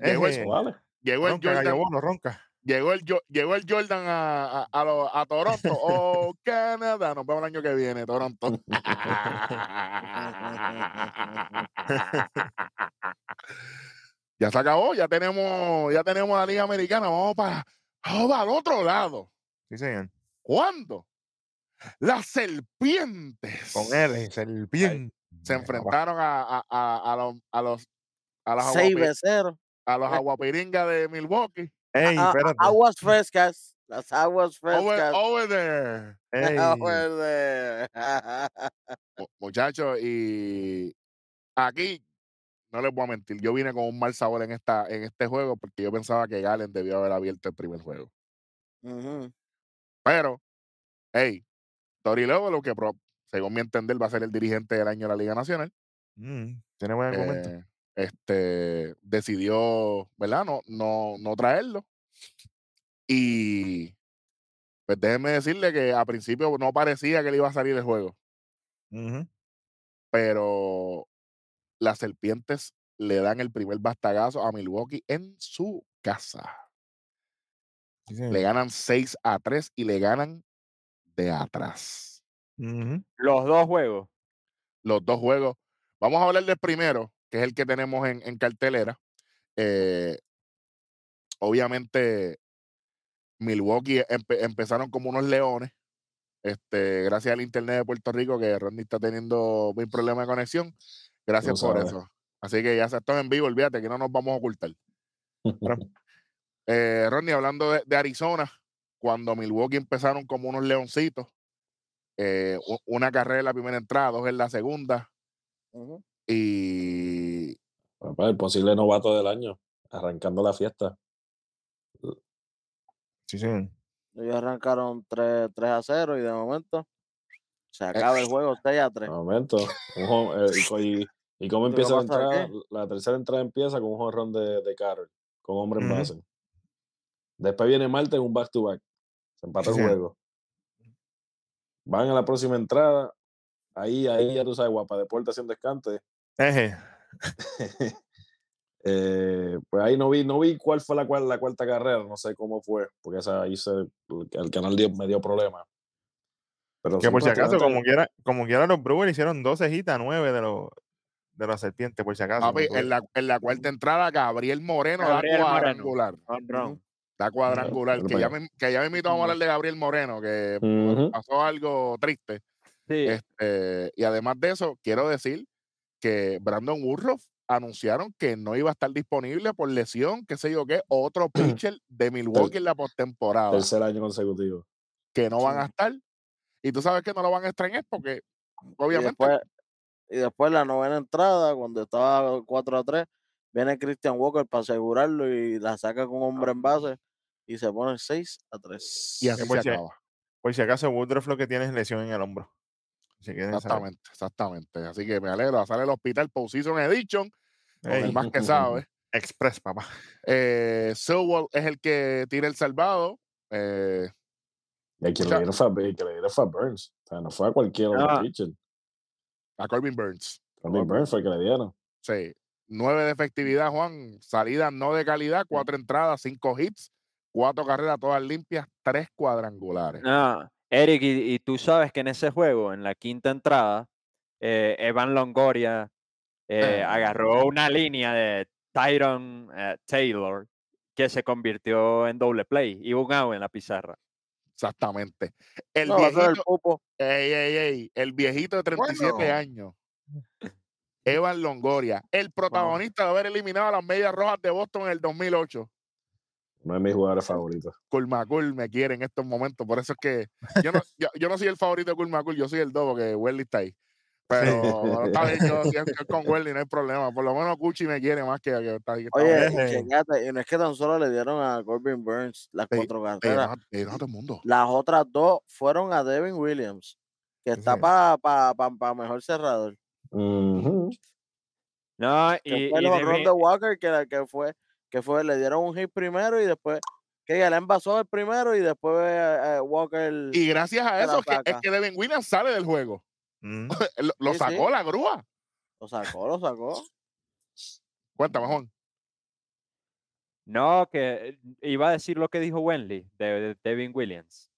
Llegó el, vale. llegó el ronca, Jordan, bono, ronca. llegó el, Jo- llegó el Jordan a, a, a, lo- a Toronto. Oh, Canadá. Nos vemos el año que viene, Toronto. ya se acabó, ya tenemos, ya tenemos la Liga Americana. Vamos para, vamos para el otro lado. Sí, señor. ¿Cuándo? Las serpientes Con él, serpiente. se enfrentaron a, a, a, a los, a los a las Seis aguapi- beceros. a los aguapiringas de Milwaukee. Ey, A- a- espérate. aguas frescas. Las aguas frescas. over there. Over there. Mu- Muchachos, y aquí no les voy a mentir, yo vine con un mal sabor en esta en este juego porque yo pensaba que Galen debió haber abierto el primer juego. Ujú. Pero, hey, Tori Lobo, lo que según mi entender va a ser el dirigente del año de la Liga Nacional, mm, tiene buen argumento. eh, este decidió, ¿verdad? No, no, no traerlo. Y pues déjenme decirle que a principio no parecía que le iba a salir el juego. Pero las serpientes le dan el primer bastagazo a Milwaukee en su casa. Sí, Le ganan 6 a 3 y le ganan de atrás. Los dos juegos. Los dos juegos. Vamos a hablar del primero, que es el que tenemos en, en cartelera. Eh, obviamente, Milwaukee empe- empezaron como unos leones. Este, gracias al internet de Puerto Rico, que Rodney está teniendo un problema de conexión. Gracias por eso. Así que ya se está en vivo, olvídate que no nos vamos a ocultar. Eh, Rodney, hablando de, de Arizona, cuando Milwaukee empezaron como unos leoncitos, eh, una carrera en la primera entrada, dos en la segunda, Ujú. Y Papá, el posible novato del año, arrancando la fiesta. Sí, señor. Ellos arrancaron 3, 3 a 0 y de momento se acaba el juego 6 a 3. De momento. home- eh, y cómo ¿Qué le empieza la entrada, la tercera entrada empieza con un jonrón de, de Carroll, con hombre en base. Después viene Marte en un back to back. Se empata Sí, el juego. Van a la próxima entrada. Ahí, ahí ya tú sabes, guapa, deporte haciendo descante. Eje. Eh, pues ahí no vi, no vi cuál fue la, cual- la cuarta carrera, no sé cómo fue, porque esa, ahí se, el canal dio- me dio problemas. Pero Que por si acaso, como quiera, como quiera, los Brewers hicieron 12 hitas a 9 de los de las serpientes, por si acaso. papi, en, la, en la cuarta entrada, Gabriel Moreno Gabriel da cuadrangular. Da cuadrangular. Que ya, me, que ya me invitó a hablar de Gabriel Moreno, que pasó algo triste. Sí. Este, y además de eso, quiero decir que Brandon Woodruff anunciaron que no iba a estar disponible por lesión, qué sé yo qué, otro pitcher de Milwaukee en la postemporada, tercer año consecutivo. que no van a estar. Y tú sabes que no lo van a extrañar porque, Y obviamente, después, y después la novena entrada, cuando estaba 4 a 3, viene Christian Walker para asegurarlo y la saca con hombre en base y se pone 6 a 3. y así se acaba. Por si acaso, Woodruff lo que tiene es lesión en el hombro. Exactamente, exactamente. Así que me alegro. Sale el hospital Postseason Edition, el más que sabe. Express, papá. Eh, Sewell es el que tira el salvado. Eh, Y el que le dieron fue, a- el que le dieron fue a Burns. O sea, no fue a cualquier otro Ah. pitcher. a Corbin Burns. Corbin Burns fue el que le dieron. Sí. Nueve de efectividad, Juan. Salida no de calidad, cuatro entradas, cinco hits, cuatro carreras todas limpias, tres cuadrangulares. Ah, Eric, y, y tú sabes que en ese juego, en la quinta entrada, eh, Evan Longoria eh, Ah. agarró una línea de Tyron eh, Taylor que se convirtió en doble play y un out en la pizarra. Exactamente. El No, el viejito, pupo. ey, ey, ey, el viejito de 37 Bueno. años. Evan Longoria, el protagonista de haber eliminado a las medias rojas de Boston en el 2008. Uno de mis jugadores favoritos. Culmacul me quiere en estos momentos. Por eso es que yo no, yo, yo no soy el favorito de Culmacul, yo soy el dos porque Welly está ahí. Pero está bien, yo si es que con Welly no hay problema. Por lo menos Cuchi me quiere más que, que está que Oye, bien. y no es que tan solo le dieron a Corbin Burns las Ey, cuatro Ey, carreras. no, ey, no a todo el mundo. Las otras dos fueron a Devin Williams, que está Sí. para pa, pa- pa mejor cerrador. Ujú. No, Que y, fue y el Devin- de Walker, que, que fue, que fue, le dieron un hit primero y después, que ya le envasó el primero y después eh, eh, Walker Y gracias a la eso es que, es saca. que Devin Williams sale del juego. Mm. lo lo Sí, sacó sí. la grúa. lo sacó, lo sacó. Cuéntame, Juan. no, que iba a decir lo que dijo Wenley de, de Devin Williams.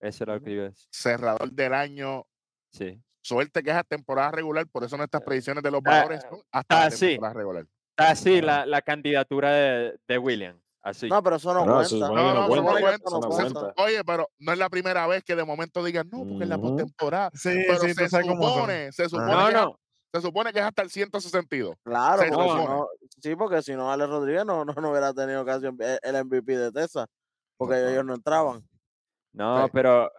Eso era lo que iba a decir. Cerrador del año. Sí. Suerte que es a temporada regular, por eso nuestras predicciones de los ah, valores son hasta la ah, sí. temporada Así Ah. la, la candidatura de, de Williams. Así. No, pero eso no Pero cuenta. No, no, cuenta, eso no cuenta. Oye, pero no es la primera vez que de momento digan, no, porque en la postemporada. Sí, Pero sí, se supone, se supone no, que no. se supone que es hasta el 162. Claro, porque sí, porque si no, Alex Rodríguez no, no, no hubiera tenido eh, el MVP de Texas, porque No, no. ellos no entraban. No, Sí. pero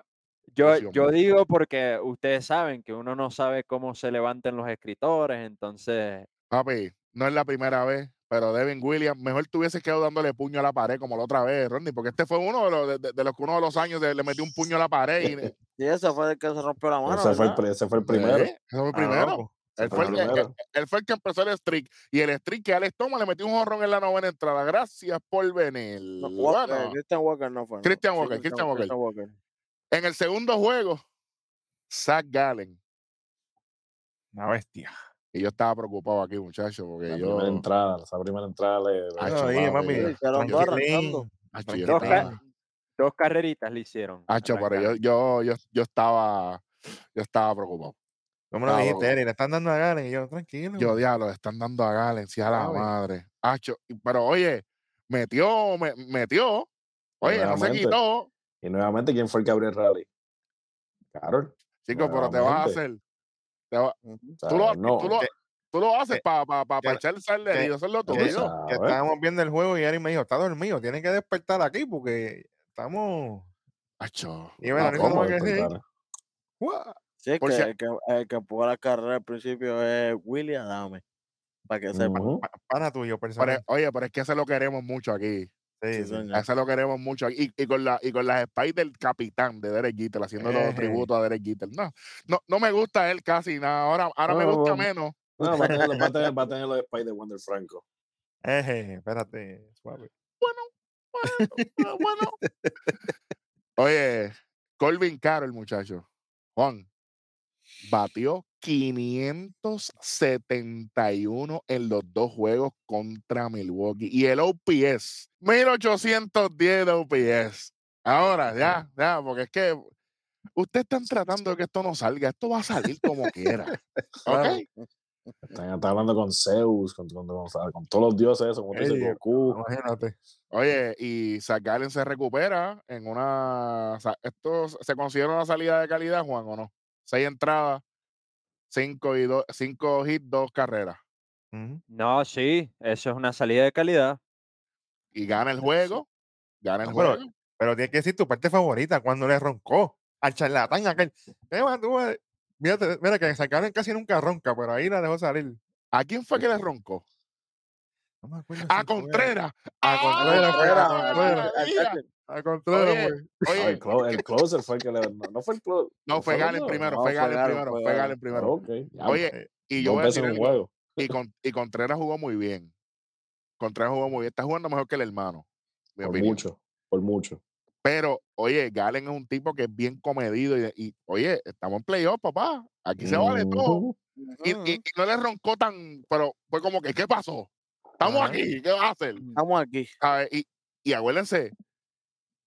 yo, yo digo porque ustedes saben que uno no sabe cómo se levantan los escritores, entonces Papi, no es la primera vez, pero Devin Williams, mejor tuviese quedado dándole puño a la pared como la otra vez, Rodney, porque este fue uno de los, de, los que uno de los años de- le metió un puño a la pared y Sí, ese fue el que se rompió la mano. Ese fue, el, ¿verdad? pri- ese fue el primero. Sí, ese fue el Ah, primero. Él fue, el, que- él fue el que empezó el streak. Y el streak que Alex Thomas le metió un jorrón en la novena entrada. Gracias por venir. No, Walker, Bueno, Christian Walker no fue. no. Christian Sí, Walker, Christian Walker. Christian Walker. en el segundo juego, Zach Gallen. Una bestia. Y yo estaba preocupado aquí, muchachos, porque La yo. primera entrada, esa primera entrada le. le Ay, mami, arrancando. Acho, yo dos, tranquilín. ca- estaba- dos carreritas le hicieron. acho, pero yo, yo, yo, yo estaba. Yo estaba preocupado. ¿Cómo lo Ah, dijiste. Eri? Le están dando a Galen y yo, tranquilo. Yo, diablo, le están dando a Galen, sí, a la madre. Acho, pero oye, metió, me- metió. Oye, no se quitó. Y nuevamente, ¿quién fue el que abrió el rally? Carol. Chicos, pero te vas a hacer. Va- sea, tú, lo, no. tú, lo, tú lo haces que- para pa, pa, pa echar sal que- y hacerlo tú tuyo. que, sabes. que estábamos viendo el juego y Eri me dijo, está dormido, tienen que despertar aquí porque estamos... Acho, Y bueno, ah, ahorita ¿cómo? no ¿Cómo que sí. es Por que, si- el que, el que empujó la carrera al principio es William Adame. Para que sepan. Ujú. Pa- Pana tuyo, Pero, personal. oye, pero es que ese lo queremos mucho aquí. Sí, Sí, sí. señor. A ese lo queremos mucho. Y, y con, la, y con las spies del capitán de Derek Jeter, haciendo los tributos a Derek Jeter. No, no, no me gusta él casi nada. Ahora, ahora me gusta bueno. menos. No, va a tener, va a tener, va a tener los spies de Wonder Franco. Eje, espérate, suave. Ah, bueno. Oye, Colvin Caro, el muchacho. Juan, batió 571 en los dos juegos contra Milwaukee. Y el OPS, 1810 de OPS. Ahora, ya, ya, porque es que ustedes están tratando de que esto no salga. Esto va a salir como quiera. ¿Ok? Están, están hablando con Zeus, con, con, con- con todos los dioses, eso, como Ey, Goku. Imagínate. Oye, y Zach Gallen se recupera en una. o sea, ¿Esto se considera una salida de calidad, Juan, o no? Seis entradas, cinco, y dos, cinco hits, dos carreras. No, sí, eso es una salida de calidad. Y gana el juego. Gana el No, pero- juego. Pero tienes que decir tu parte favorita cuando le roncó al charlatán aquel. Eh, Mírate, mira que sacaron casi nunca ronca, pero ahí la dejó salir. ¿A quién fue que le roncó? No me acuerdo A si Contreras. A Contreras fue, a ¡Ah, Contreras. A Oye, Oye, el, clo- el closer fue el que le. No, no fue el closer. no, fue Galen primero, No, fue Galen primero, fue Galen primero. Ya, Oye, y yo voy a decir juego. y, con, y Contreras jugó muy bien. Contreras jugó muy bien. Está jugando mejor que el hermano. Mi Por opinión. mucho, por mucho. Pero, oye, Galen es un tipo que es bien comedido y, y, oye, estamos en playoff, papá. Aquí se vale todo. Y, Ujú. y- y no le roncó tan, pero fue como que, ¿qué pasó? Estamos Ajá. aquí, ¿qué vas a hacer? Estamos aquí. ¿Sabes? Y, y acuérdense,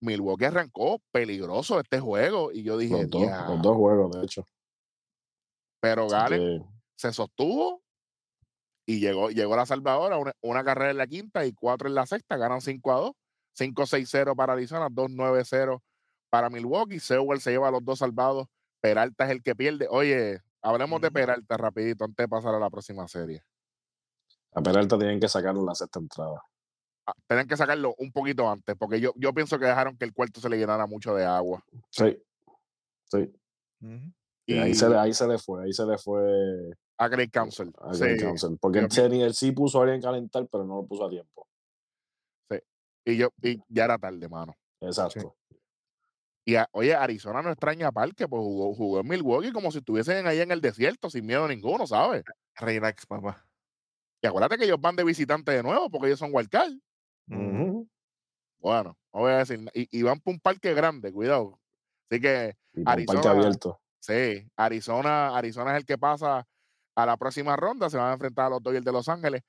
Milwaukee arrancó peligroso este juego y yo dije, Los dos, los dos juegos, de hecho. pero que, se sostuvo y llegó, llegó la salvadora, una, una carrera en la quinta y cuatro en la sexta, ganan 5 a 2, 5-6-0 para Arizona, 2-9-0 para Milwaukee, Sewell se lleva a los dos salvados, Peralta es el que pierde. Oye, hablemos de. Peralta rapidito antes de pasar a la próxima serie. a Peralta tienen que sacarlo en la sexta entrada. Tienen que sacarlo un poquito antes, porque yo, yo pienso que dejaron que el cuarto se le llenara mucho de agua. Sí. Sí. Y Y ahí se, le, ahí se le fue, ahí se le fue a Great Council. a Sí, Glenn Council. Porque Yo él, sí- él sí puso a alguien calentar, pero no lo puso a tiempo. y yo, y ya era tarde, mano. Exacto. Y a- oye, Arizona no extraña a Parque, pues jugó, jugó en Milwaukee como si estuviesen ahí en el desierto, sin miedo ninguno, ¿sabes? Relax, papá. Y acuérdate que ellos van de visitante de nuevo porque ellos son wildcard. Bueno, no voy a decir. Y, y van por un parque grande, cuidado. Así que Y por un parque Arizona- abierto. sí, Arizona, Arizona es el que pasa a la próxima ronda. Se van a enfrentar a los Dodgers de Los Ángeles.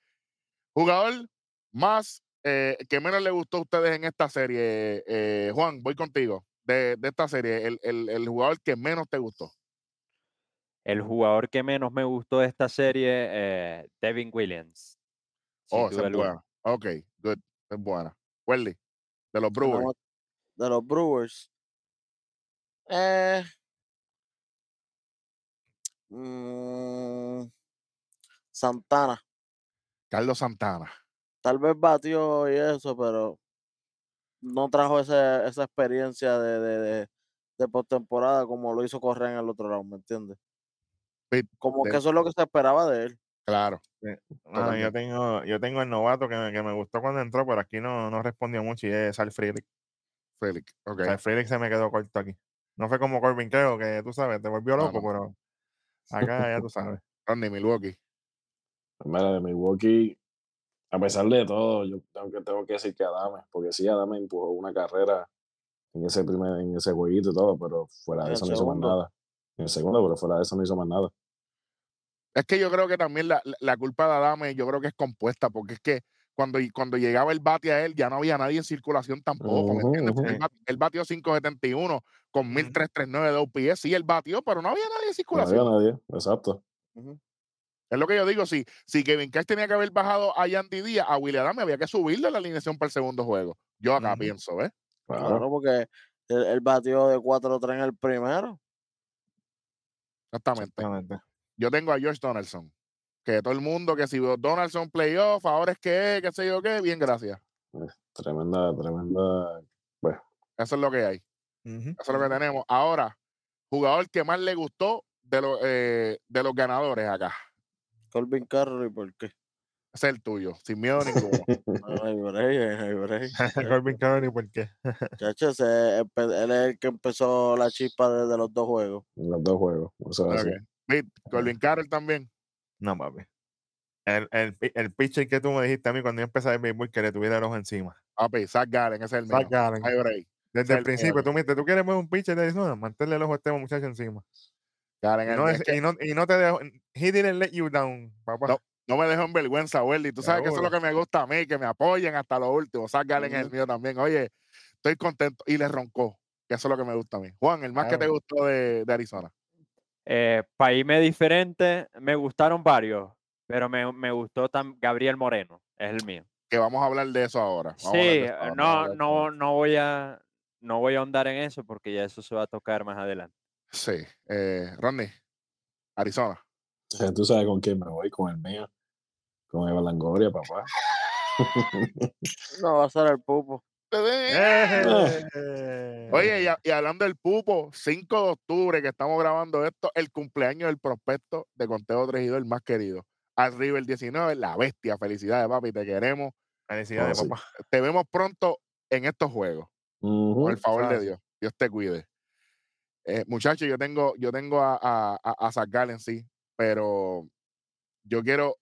Jugador más eh, que menos le gustó a ustedes en esta serie, eh, Juan, voy contigo. De, de esta serie, el, el- el jugador que menos te gustó. El jugador que menos me gustó de esta serie, eh, Devin Williams. Oh, alguna. buena. Ok, good. Es buena. Welly, de los Brewers. De los Brewers. Eh, mm, Santana. Carlos Santana. Tal vez batió y eso, pero no trajo ese, esa experiencia de, de, de, de postemporada como lo hizo Correa en el otro lado, ¿me entiendes? Como de- que eso es lo que se esperaba de él. Claro. Mano, yo tengo, yo tengo el novato que me, que me gustó cuando entró, pero aquí no, no respondió mucho y es Sal Friedrich. Félix. Ok. Sal Friedrich se me quedó corto aquí. No fue como Corbin Creo, que tú sabes, te volvió loco, no. pero acá ya tú sabes. Rodney Milwaukee. Mira, de Milwaukee, a pesar de todo, yo tengo que, tengo que decir que Adame, porque sí, Adame empujó una carrera en ese primer, en ese jueguito y todo, pero fuera de eso no hizo más nada. En el segundo, pero fuera de eso no hizo más nada. Es que yo creo que también la, la- la culpa de Adame, yo creo que es compuesta, porque es que cuando, cuando llegaba el bate a él, ya no había nadie en circulación tampoco, ¿me entiendes? Porque ujú. él, bat- él batió 571 con Ujú. 1339 de OPS, sí, él batió, pero no había nadie en No circulación. había nadie, exacto. Es lo que yo digo, si, si Kevin Cash tenía que haber bajado a Yandy Díaz, a William Adame había que subirle la alineación para el segundo juego. Yo acá pienso, ¿ves? Claro. Claro, porque él, él batió de 4-3 en el primero. Exactamente. Exactamente. Yo tengo a George Donaldson. Que todo el mundo, que si Donaldson playoff, ahora es que es, qué sé yo qué, bien, gracias. Tremenda, tremenda. Eso es lo que hay. Eso es lo que tenemos. Ahora, jugador que más le gustó de, los eh, de los ganadores acá. Colvin Carroll, ¿por qué? Ese es el tuyo, sin miedo ninguno. No hay break, hay break. Corbin ni por qué. Chacho, él es el que empezó la chispa desde los dos juegos. Los dos juegos. Eso es así. Colvin Carroll también. No, papi. El, el, el pitcher que tú me dijiste a mí cuando yo empecé el béisbol que le tuviera el ojo encima. Papi, Zach Gallen, ese es el mío. Zach Gallen. No. Desde el el principio, tú me dijiste, tú quieres ver un pitcher de Arizona, manténle el ojo a este muchacho encima. Gallen Y no, es- que y, no, y no te dejó, he didn't let you down, papá. No. no me dejo en vergüenza, Welly. Tú sabes que eso es lo que me gusta a mí, que me apoyen hasta lo último. Zach Gallen es el mío también. Oye, estoy contento. Y le roncó, que eso es lo que me gusta a mí. Juan, el más que te gustó de, de Arizona. Eh, para irme diferente, me gustaron varios, pero me, me gustó tam- Gabriel Moreno, es el mío. Que vamos a hablar de eso ahora. Vamos Sí, eso ahora, a no, no, no voy a, no voy a ahondar en eso porque ya eso se va a tocar más adelante. Sí. Eh, Rodney, Arizona. Eh, Tú sabes con quién me voy, con el mío. Con Eva Langoria, papá. No, va a ser el pupo. Eh. Oye, y, a- y hablando del pupo, 5 de octubre que estamos grabando esto, el cumpleaños del prospecto de Conteo Regidor más querido. Al River 19, la bestia. Felicidades, papi, te queremos. Felicidades, Oh, sí. papá. Te vemos pronto en estos juegos. Por el favor de. Dios. Dios te cuide. Eh, muchachos, yo tengo, yo tengo a, a, a, a Zach Gallen, sí, pero yo quiero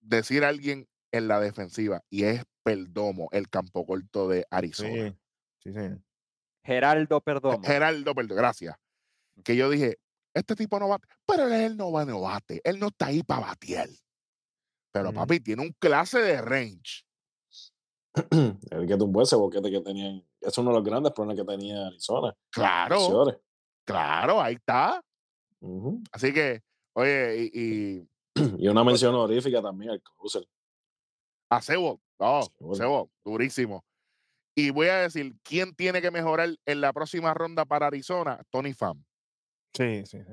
decir a alguien en la defensiva y es Perdomo, el campo corto de Arizona. Sí, sí, sí. Geraldo Perdomo. Geraldo, perdón, gracias. Que yo dije, este tipo no bate, pero él no va no bate, él no está ahí para batear. Pero papi, tiene un clase de range. el que tumbó ese boquete que tenían. Es uno de los grandes problemas que tenía Arizona. Claro, claro, ahí está. Así que, oye, y, y Y una mención honorífica también al closer. A Sebo, no. Sebo, durísimo. Y voy a decir, ¿quién tiene que mejorar en la próxima ronda para Arizona? Tony Pham. Sí, sí, sí.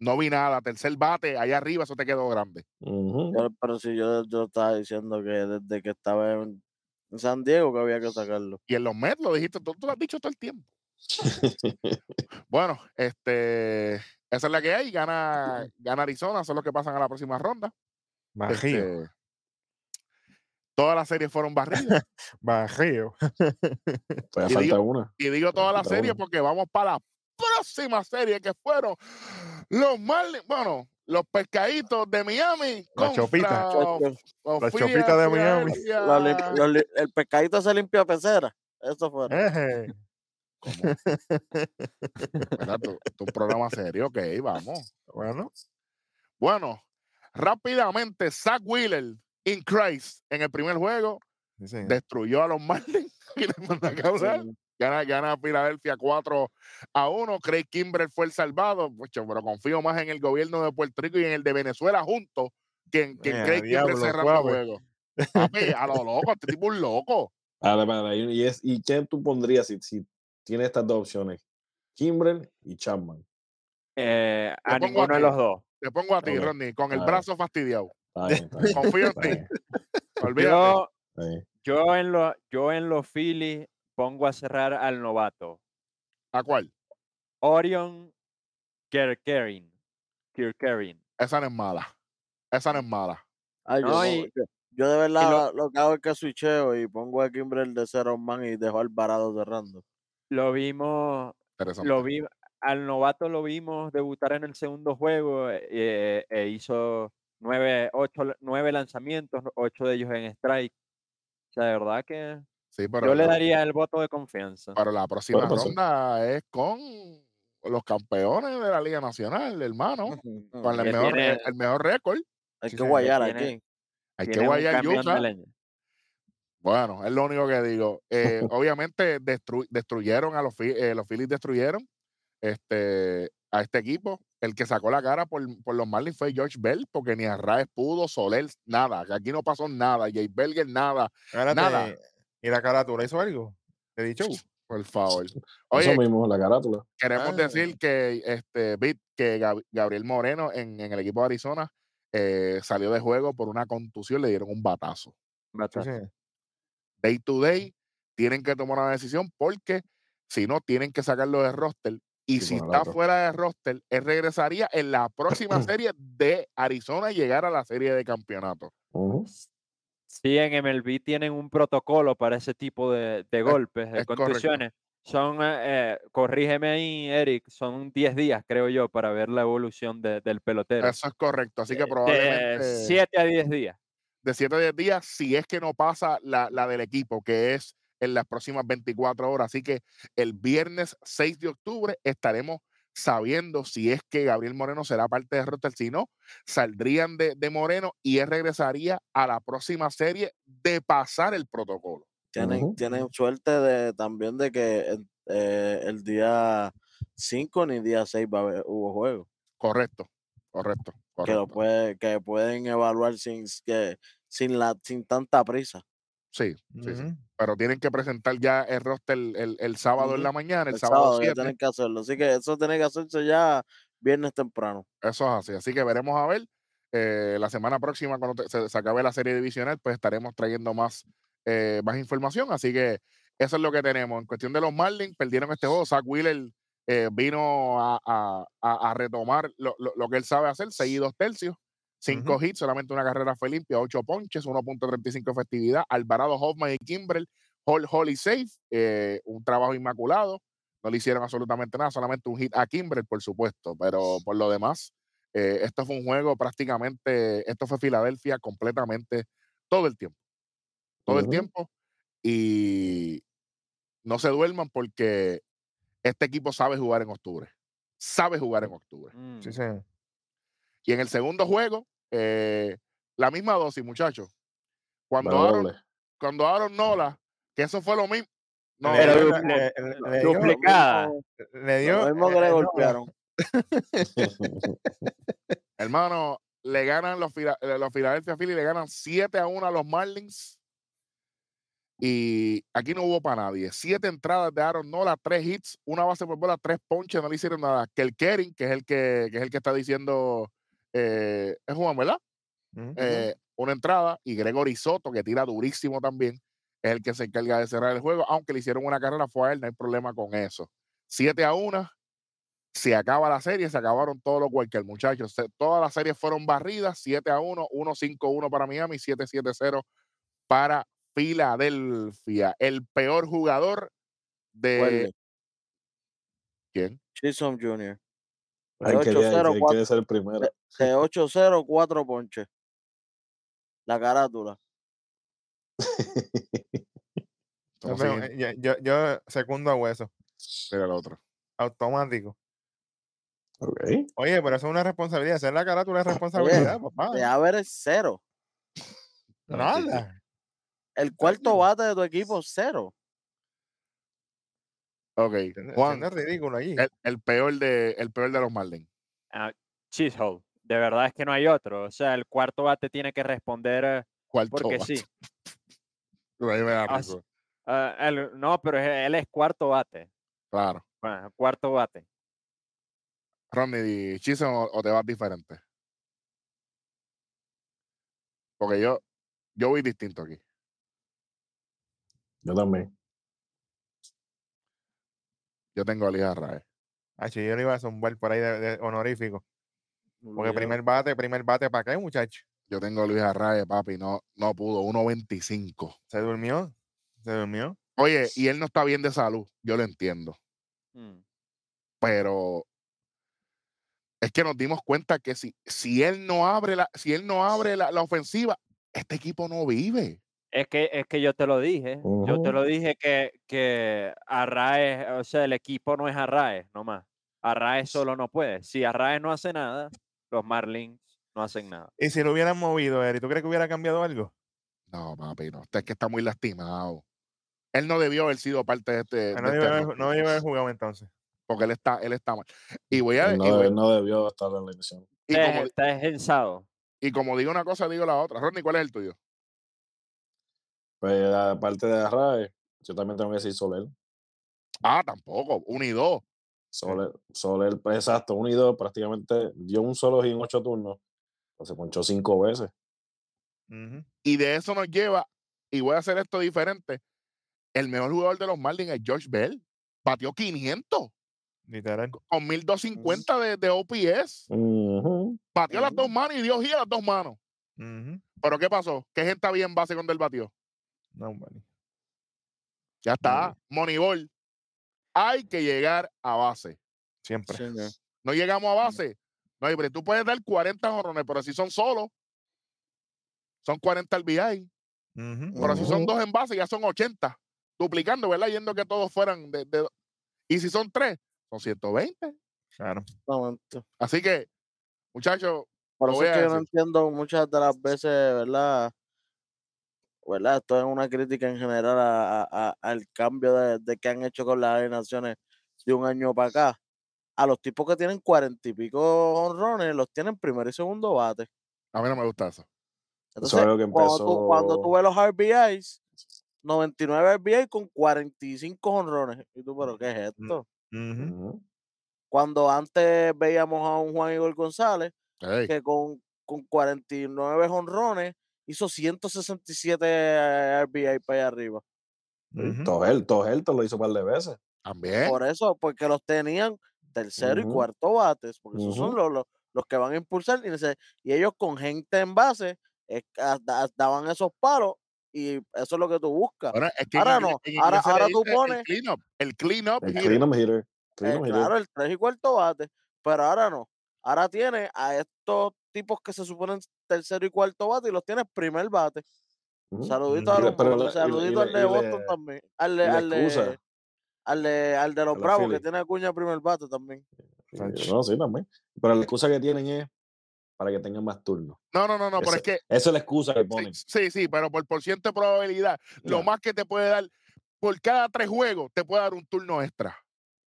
No vi nada, tercer bate, allá arriba, eso te quedó grande. Yo- pero si yo, yo estaba diciendo que desde que estaba en, San Diego que había que sacarlo. Y en los Mets lo dijiste, tú, tú lo has dicho todo el tiempo. Bueno, este, esa es la que hay, gana, gana Arizona, son los que pasan a la próxima ronda. Este, todas las series fueron barridas. Todavía Y falta digo- una. y digo todas las series porque vamos para la próxima serie que fueron los Marlins, bueno, los pescaditos de Miami. Of- Los Ofia, chopitas de Miami. Li- el pescadito se limpia pecera. Eso fue. Tu, tu programa serio, ok, vamos. Bueno, Bueno, rápidamente, Zach Wheeler, in Christ, en el primer juego, sí, destruyó a los Marlins y les mandó a causar. Sí. Gana, gana Filadelfia 4 a 1. Craig Kimbrell fue el salvado. Pero confío más en el gobierno de Puerto Rico y en el de Venezuela juntos que en, que a Craig Kimbrell diablo, cerrando suave. juego. Papi, a lo loco, este tipo es un loco. Y, y es- ¿y quién tú pondrías si, si tienes estas dos opciones? Kimbrel y Chapman. Eh, a ninguno de los dos. te pongo a ti. Rodney, con el brazo fastidiado. Bien, bien, Confío en ti. Olvídate. Yo, en los yo en los Phillies pongo a cerrar al novato. ¿A cuál? Orion Kirkerin. Kirkerin. Esa no es mala. Esa no es mala. Ay, yo, No, no- y- yo- yo de verdad lo- lo, que hago es que switcheo y pongo a Kimbrel de cero man y dejo al varado cerrando. Lo vimos, Interesante. lo vi, al novato lo vimos debutar en el segundo juego eh, e hizo nueve, ocho, nueve lanzamientos, ocho de ellos en strike. O sea, de verdad que Sí, pero, yo le daría el voto de confianza. pero la próxima ronda es con los campeones de la Liga Nacional, hermano. Con el mejor, tiene- el, mejor récord. Hay Sí, que guayar Tiene- aquí. Hay que guayar leña. Bueno, es lo único que digo. Eh, obviamente destru- destruyeron a los, eh, los Phillies destruyeron este, a este equipo. El que sacó la cara por, por los Marlins fue George Bell, porque ni Arraez pudo, Soler, nada. que Aquí no pasó nada. Jay Belger, nada. Espérate, Nada. ¿Y la carátula hizo algo? ¿Te he dicho? Por favor. Eso Oye, mismo, la carátula. queremos Ah. decir que este que Gab- Gabriel Moreno en, en el equipo de Arizona eh, salió de juego por una contusión, le dieron un batazo. Sí, Batazo. sí. day to day, tienen que tomar una decisión porque si no, tienen que sacarlo de roster. Y Sí, si está fuera de roster, él regresaría en la próxima serie de Arizona y llegar a la serie de campeonato. Ujú. Sí, en MLB tienen un protocolo para ese tipo de, de golpes, de es correcto. contusiones. Son, eh, eh, corrígeme ahí, Eric, son 10 días, creo yo, para ver la evolución de- del pelotero. Eso es correcto. Así que probablemente 7 a 10 días. de 7 a 10 días, si es que no pasa la, la del equipo, que es en las próximas 24 horas. Así que el viernes 6 de octubre estaremos sabiendo si es que Gabriel Moreno será parte de roster. Si no, saldrían de, de Moreno y él regresaría a la próxima serie de pasar el protocolo. Tienen, tienen suerte de también de que el, eh, el día 5 ni día 6 va a haber, hubo juego. Correcto, correcto, Que lo correcto. puede, que pueden evaluar sin que sin la sin tanta prisa. Sí, sí, sí, Pero tienen que presentar ya el roster el, el, sábado en la mañana, el, sábado, sábado tienen que hacerlo. Así que eso tiene que hacerse ya viernes temprano. Eso es así. Así que veremos a ver. Eh, la semana próxima, cuando se, acabe la serie divisional, pues estaremos trayendo más, eh, más información. Así que eso es lo que tenemos. En cuestión de los Marlins, perdieron este juego. Zach Wheeler eh, vino a, a, a retomar lo, lo, lo, que él sabe hacer, seguidos tercios. 5 hits, solamente una carrera fue limpia, 8 ponches, 1.35 efectividad. Alvarado, Hoffman y Kimbrell, Hall, Hall y Safe, eh, un trabajo inmaculado. No le hicieron absolutamente nada, solamente un hit a Kimbrell, por supuesto, pero por lo demás, eh, esto fue un juego prácticamente, esto fue Filadelfia completamente todo el tiempo. Todo el tiempo. Y no se duerman porque este equipo sabe jugar en octubre. Sabe jugar en octubre. Mm. Sí, señor. Y en el segundo juego, eh, la misma dosis, muchachos. Cuando Aaron, cuando Aaron Nola, que eso fue lo mismo. No, Le Pero dio- dupli- le- le- le dio- Duplicada. le dio- Lo mismo que eh, le no, golpearon. hermano, le ganan los, eh, los Philadelphia Phillies, le ganan 7 a 1 a los Marlins. Y aquí no hubo para nadie. Siete entradas de Aaron Nola, tres hits, una base por bola, tres ponches, no le hicieron nada. Que el Kering, que es el que, que es el que está diciendo, eh, es Juan, ¿verdad? Ujú. eh, una entrada y Gregory Soto, que tira durísimo también, es el que se encarga de cerrar el juego. Aunque le hicieron una carrera, fue a él, no hay problema con eso. 7 a 1, se acaba la serie, se acabaron todos los Walker, muchachos. Se- todas las series fueron barridas: 7 a 1, 1-5-1 para Miami, 7-7-0 para Filadelfia. El peor jugador de. ¿Quién? Chisholm Jr. Quería- 8-0, él quiere ser el primero. De 8-0, 4 ponches. La carátula. ¿Cómo Yo, yo, yo, secundo a hueso. Mira el otro. Automático. Ok. Oye, pero eso es una responsabilidad. Hacer la carátula es responsabilidad, papá. De haber es cero. Nada. El cuarto bate de tu equipo, cero. Ok, Juan, siendo ridículo allí. el, el peor de, el peor de los Marlins. Ah, Chisholm, de verdad es que no hay otro. O sea, el cuarto bate tiene que responder eh, Cuarto porque bate. sí. Ahí me da risa. Él- no, pero él es cuarto bate. Claro. Bueno, cuarto bate. Ronnie, ¿Chisholm o, o te vas diferente? Porque yo, yo voy distinto aquí. Yo también. Yo tengo a Luis Arraez. Ah, yo le iba a zumbar por ahí de, de honorífico. Porque primer bate, primer bate para qué, muchacho. Yo tengo a Luis Arraez, papi. No, no pudo. 1.25. Se durmió. Se durmió. Oye, y él no está bien de salud. Yo lo entiendo. Mm. Pero es que nos dimos cuenta que si, si él no abre la, si él no abre la, la ofensiva, este equipo no vive. Es que, es que yo te lo dije. Yo te lo dije que, que Arraez, o sea, el equipo no es Arraez nomás. Arraez solo no puede. Si Arraez no hace nada, los Marlins no hacen nada. Y si lo hubieran movido, Eri, ¿tú crees que hubiera cambiado algo? No, papi, no. Usted es que está muy lastimado. Él no debió haber sido parte de este. Ah, de No este debió haber- roster, no debió haber jugado entonces. porque él está, él está mal. Y voy a Él y, no, voy- él no debió estar en la elección. y Está como, está desgensado. y como digo una cosa, digo la otra. Rodney, ¿cuál es el tuyo? Pues aparte de Arrae, yo también tengo que decir Soler. Ah, tampoco. Uno y dos. Soler, Soler, exacto, uno y dos, prácticamente dio un solo hit en ocho turnos. Pues se ponchó cinco veces. Y de eso nos lleva, y voy a hacer esto diferente. El mejor jugador de los Marlins es George Bell. Batió 500 Literal. con 1250 de, de OPS. Batió las dos manos y dio gira a las dos manos. Pero ¿qué pasó? ¿Qué gente había en base cuando él batió? No, vale. Ya está. Moneyball. Hay que llegar a base. Siempre. No llegamos a base. No, hay break. tú puedes dar 40 jorrones, pero si son solos, son 40 al BI. Pero si son dos en base, ya son 80. Duplicando, ¿verdad? Yendo que todos fueran de. de- y si son tres, son 120. Claro. Exactamente. Así que, muchachos, Por eso es que yo no entiendo muchas de las veces, ¿verdad? ¿Verdad? Esto es una crítica en general a- a- a- al cambio de, de que han hecho con las alineaciones de un año para acá. A los tipos que tienen cuarenta y pico honrones, los tienen primero y segundo bate. a mí no me gusta eso. Entonces, es algo que cuando, tú, cuando tú empezó- ves los RBIs, 99 RBI con 45 honrones. Y tú, ¿pero qué es esto? Cuando antes veíamos a un Juan Igor González que con, con 49 honrones hizo 167 RBI para allá arriba. Ujú. Togel, Togel te lo hizo un par de veces. también. Por eso, porque los tenían tercero y cuarto bates, porque esos son los, los, los que van a impulsar. Y, ellos con gente en base eh, a- da- daban esos palos y eso es lo que tú buscas. Bueno, es que ahora no, en ahora- ahora tú pones- El clean up. El clean up. El hitter. clean up hitter. Eh, Clean up hitter. claro, el tres y cuarto bate, pero ahora no. Ahora tiene a estos tipos que se suponen tercero y cuarto bate y los tienes primer bate. Ujú. Saludito Mm. a le- los la- saludito al de Boston también. Al de, al de, al de, al de los Bravos que tiene a Cuña primer bate también. No, sí, también. Pero la excusa que tienen es para que tengan más turnos. No, no, no, no, pero es que. Esa es la excusa que ponen. sí, sí, pero por por ciento de probabilidad, lo más que te puede dar, por cada tres juegos, te puede dar un turno extra.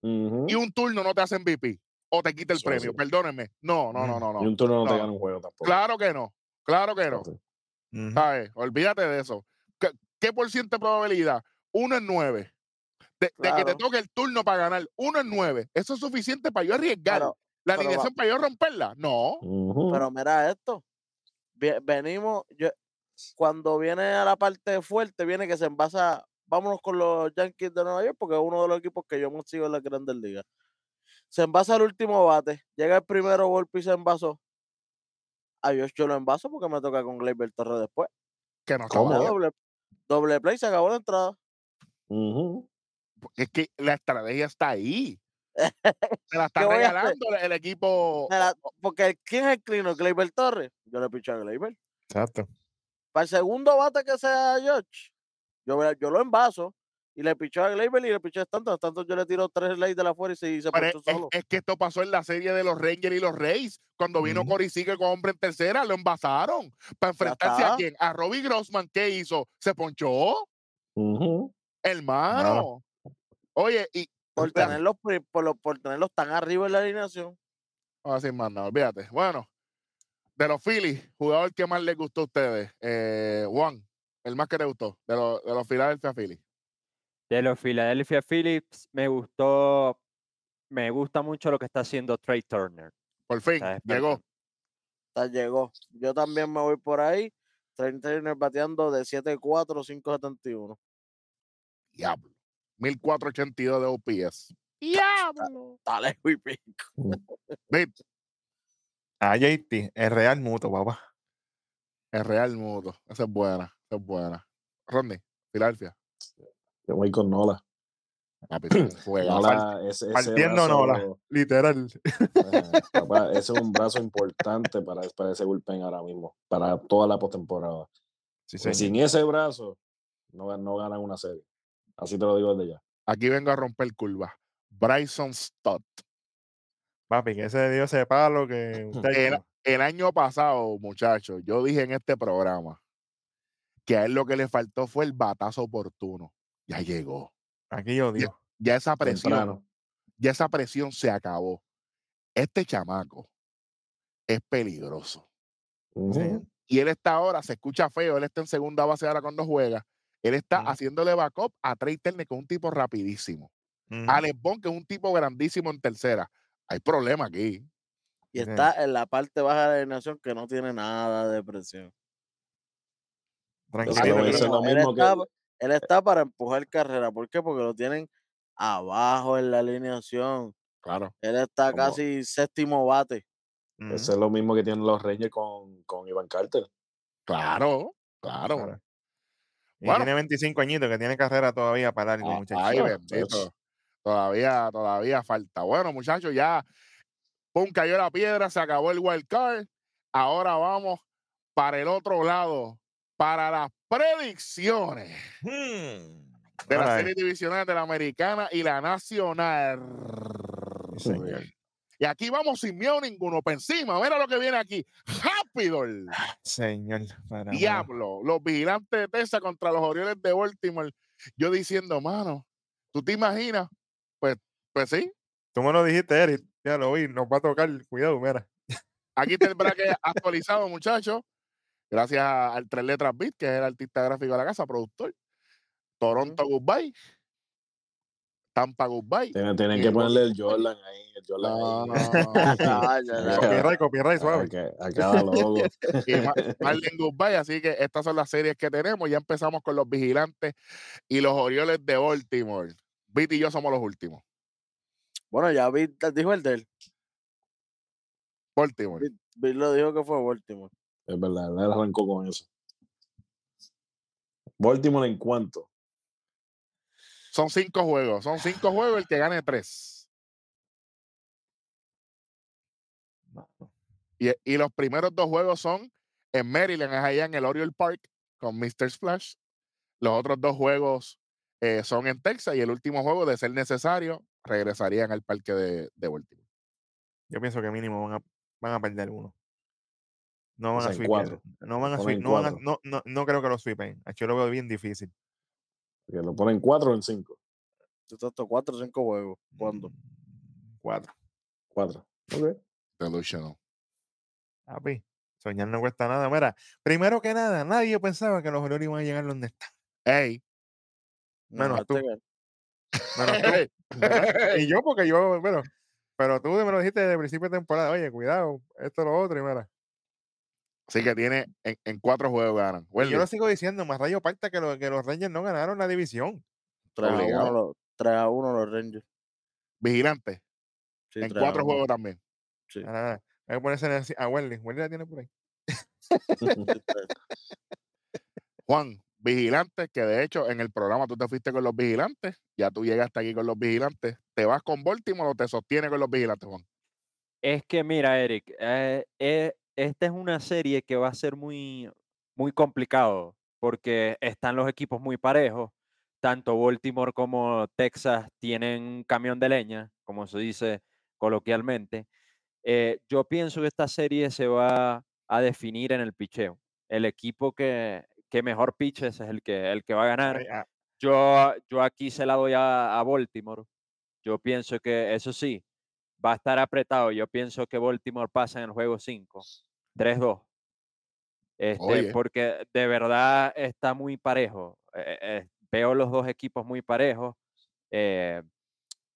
Y un turno no te hace MVP o te quita el premio. sí. Perdónenme. No, no, no, Mm. no, Y no. un turno no, te no. gana un juego tampoco. Claro que no. Claro que no. ¿Sabes? Olvídate de eso. ¿Qué, qué por ciento de probabilidad? Uno en nueve. De, de que te toque el turno para ganar. Uno en nueve. ¿Eso es suficiente para yo arriesgar? Pero, ¿La pero va- para yo romperla? No. pero mira esto. Venimos, yo, cuando viene a la parte fuerte, viene que se envasa. Vámonos con los Yankees de Nueva York, porque es uno de los equipos que yo me sigo en las grandes ligas. Se envasa el último bate, llega el primero golpe y se envasó. Adiós, yo lo envaso porque me toca con Gleyber Torres después. Que no doble, doble play, se acabó la entrada. Ujú. Es que la estrategia está ahí. Se la está ¿Qué voy a regalando el, equipo. La- porque ¿quién es el clino? Gleyber Torres. Yo le picho a Gleyber. Exacto. Para el segundo bate que sea George, yo, a- yo lo envaso y le picho a Gleyber y le picho a Stanton. A Stanton yo le tiro tres leyes de la fuera y se, y se Pero es, ponchó es- solo. es que esto pasó en la serie de los Rangers y los Rays. Cuando vino Ujú. Cory Seager con hombre en tercera, lo envasaron. Para enfrentarse a quién? A Robbie Grossman. ¿Qué hizo? ¿Se ponchó? Ujú. Hermano. Oye, y. por, tenerlos, por, lo- por tenerlos tan arriba en la alineación. Vamos a decir más nada, olvídate. Bueno, de los Phillies, jugador que más les gustó a ustedes. Eh, Juan, el más que te gustó, de, los de los Philadelphia Phillies. De los Philadelphia Phillips me gustó, me gusta mucho lo que está haciendo Trey Turner. Por fin, Está llegó. Hasta llegó. Yo también me voy por ahí. Trent Turner bateando de 7-4, 5-71. Diablo. 1482 de OPS. Diablo. Dale, muy pico. Viste, Ah, JT, el Real Muto, papá. el Real Mudo. Esa es buena. Esa es buena. Rodney, Filadelfia. Yo voy con Nola. Papi, es un juegazo. Nola, ese, ese Partiendo Nola, literal. eh, papá, ese es un brazo importante para, para ese bullpen ahora mismo, para toda la postemporada. Sí, sin ese brazo, no, no ganan una serie. Así te lo digo desde ya. Aquí vengo a romper curva. Bryson Stott. Papi, que ese dio ese palo que. El, el año pasado, muchachos, yo dije en este programa que a él lo que le faltó fue el batazo oportuno. Ya llegó. Aquí yo digo. Ya esa presión, Temprano. ya esa presión se acabó. Este chamaco es peligroso. Y él está ahora, se escucha feo, él está en segunda base ahora cuando juega. Él está haciéndole backup a Trey Turner, que es un tipo rapidísimo. Ujú. Alex Bond, que es un tipo grandísimo en tercera. Hay problema aquí. Y está en la parte baja de la alineación que no tiene nada de presión. Tranquilo. lo que hice no- lo él, mismo que- él está para empujar carrera. ¿Por qué? Porque lo tienen abajo en la alineación. Claro. Él está Como- casi séptimo bate. Eso es lo mismo que tienen los Rangers con, con Iván Carter. Claro, claro. Claro. Y Bueno. tiene 25 añitos, que tiene carrera todavía para largo, Ah, muchachos. Ay, bendito. Todavía, todavía falta. Bueno, muchachos, ya pum, cayó la piedra, se acabó el wild card. Ahora vamos para el otro lado, para las predicciones Hmm. de la Ahora, serie divisional de la americana y la nacional. sí. Y aquí vamos sin miedo ninguno, para encima. Mira lo que viene aquí. Rápido. Señor. para. Diablo. Los vigilantes de Texas contra los Orioles de Baltimore. Yo diciendo, mano, ¿tú te imaginas? Pues, pues sí. Tú me lo dijiste, Eric. Ya lo vi, nos va a tocar. Cuidado, mira. Aquí está el bracket actualizado, muchachos. Gracias al Tres Letras Beat, que es el artista gráfico de la casa, productor. Toronto Goodbye. Tampa Goodbye. Tienen, que ponerle el Jordan ahí. El Jordan No, ahí. no, no. Copyright, copyright, a, suave. ca- a cada logo. y Ma- Marlin Goodbye. Así que estas son las series que tenemos. Ya empezamos con los vigilantes y los Orioles de Baltimore. Beat y yo somos los últimos. Bueno, ya vi, dijo el de él. Baltimore. Bill lo dijo que fue Baltimore. Es verdad, él arrancó con eso. Baltimore en cuanto. Son cinco juegos. Son cinco juegos el que gane tres. Y, y los primeros dos juegos son en Maryland, es allá en el Oriole Park con Mr. Splash. Los otros dos juegos eh, son en Texas y el último juego, de ser necesario, regresarían al parque de, de Baltimore. Yo pienso que mínimo van a, van a perder uno. No van a sea, en sweepear. cuatro. No van a sweep- no, van a- no, no, no creo que lo sweepen. Yo lo veo bien difícil. Que lo ponen cuatro o en cinco. Estos cuatro o cinco juegos. ¿Cuándo? Mm, Cuatro. Cuatro. Ok. Delusional. Papi, soñar no cuesta nada. Mira, primero que nada, nadie pensaba que los Orioles iban a llegar donde están. Ey. Menos No, tú. Menos tú. y yo, porque yo, bueno, pero tú me lo dijiste desde el principio de temporada. Oye, cuidado, esto, lo otro, y mira. Así que tiene en, en cuatro juegos ganan. Y Welly, yo lo sigo diciendo, más rayo parta que, lo- que los Rangers no ganaron la división. 3 a, Obligado. 1 los, 3 a 1 los Rangers. vigilante. Sí, en 3 a cuatro 1. juegos también. Sí. Nada. Hay que ponerse en el- a Wendy. Wendy la tiene por ahí. Juan, vigilantes, que de hecho en el programa tú te fuiste con los vigilantes, ya tú llegaste aquí con los vigilantes. ¿Te vas con Baltimore o te sostiene con los vigilantes, Juan? Es que mira, Eric, eh, eh, esta es una serie que va a ser muy, muy complicado porque están los equipos muy parejos. Tanto Baltimore como Texas tienen un camión de leña, como se dice coloquialmente. Eh, yo pienso que esta serie se va a definir en el picheo. El equipo que, que mejor piches es el que, el que va a ganar. Ay, ah, Yo, yo aquí se la doy a, a Baltimore. Yo pienso que, eso sí, va a estar apretado. Yo pienso que Baltimore pasa en el juego 5, 3-2. Este, porque de verdad está muy parejo. Eh, eh, veo los dos equipos muy parejos. Eh,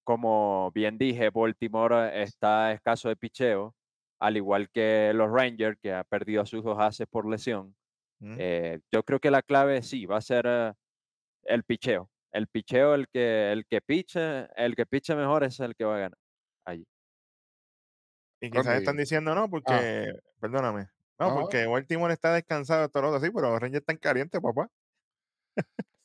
como bien dije, Baltimore está escaso de picheo, al igual que los Rangers, que ha perdido a sus dos haces por lesión. Mm. Eh, yo creo que la clave sí va a ser eh, el picheo. El picheo, el que, el que piche, el que piche mejor es el que va a ganar. Allí. Y quizás están diciendo no, porque, perdóname, no, Ajá. porque Baltimore está descansado de Toronto, sí, pero los Rangers están calientes, papá.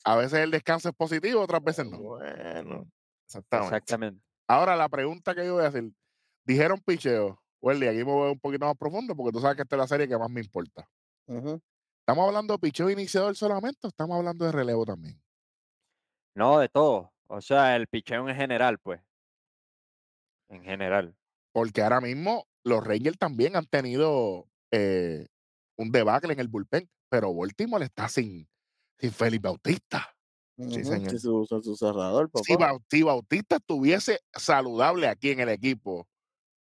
A veces el descanso es positivo, otras veces no. Bueno, exactamente. Exactamente. Ahora, la pregunta que yo voy a hacer, dijeron picheo. Welly, aquí me voy un poquito más profundo porque tú sabes que esta es la serie que más me importa. ¿Estamos hablando de picheo iniciador solamente o estamos hablando de relevo también? No, de todo. O sea, el picheo en general, pues. En general. Porque ahora mismo los Rangers también han tenido eh, un debacle en el bullpen, pero Baltimore está sin, sin Felipe Bautista. Sí, señor. Si su, si su cerrador, papá. Si, Bau- si Bautista estuviese saludable aquí en el equipo,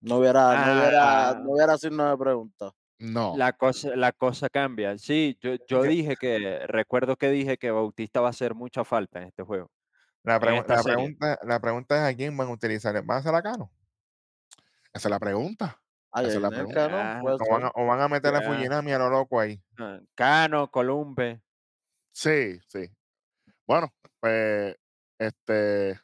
No hubiera, no hubiera, Ah. no hubiera signo de pregunta. no. La cosa, la cosa cambia. Sí, yo, yo dije que, recuerdo que dije que Bautista va a hacer mucha falta en este juego. La, pregu- pregunta, la pregunta es a quién van a utilizar. ¿Van a hacer a Cano? Esa es la pregunta. Ay, Esa es la pregunta. Cano, ¿O van a, ser. o van a meter a. Fujinami a lo loco ahí? Ah, Cano, Columbe. Sí, sí. Bueno, pues, este,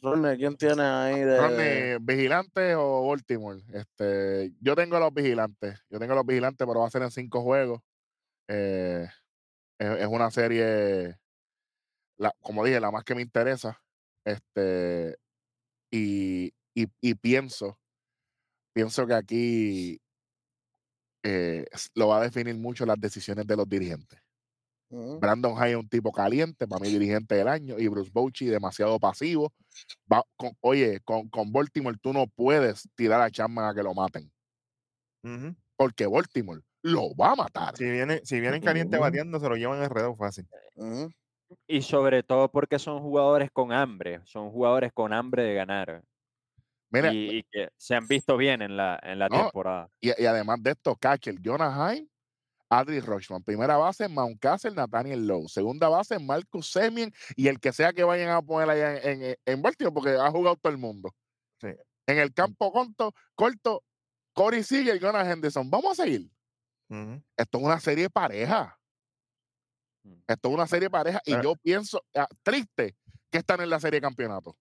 Rodney, ¿quién tiene ahí de...? Rodney, ¿vigilantes o Baltimore? Este, yo tengo los vigilantes. Yo tengo los vigilantes, pero va a ser en cinco juegos. Eh, es, es una serie, la, como dije, la más que me interesa. Este, y, y, y pienso, pienso que aquí eh, lo va a definir mucho las decisiones de los dirigentes. Ujú. Brandon Hay es un tipo caliente, para mí dirigente del año, y Bruce Bochy demasiado pasivo. Va con- oye, con, con Baltimore tú no puedes tirar a Chapman a que lo maten, porque Baltimore lo va a matar. Si viene, si vienen caliente Ujú. bateando, se lo llevan enredado fácil. Ujú. Y sobre todo porque son jugadores con hambre, son jugadores con hambre de ganar. Mira, y, y que se han visto bien en la, en la No, temporada. y, y además de esto, catcher, Jonah Heim, Adri Rochman. Primera base, Mountcastle, Nathaniel Lowe. Segunda base, Marcus Semien y el que sea que vayan a poner allá en, en, en Baltimore, porque ha jugado todo el mundo. Sí. En el campo corto, corto Corey Seager y Jonah Henderson. Vamos a seguir. Esto es una serie pareja. Mm. Esto es una serie pareja. Y yo pienso, ah, triste, que están en la serie de campeonato.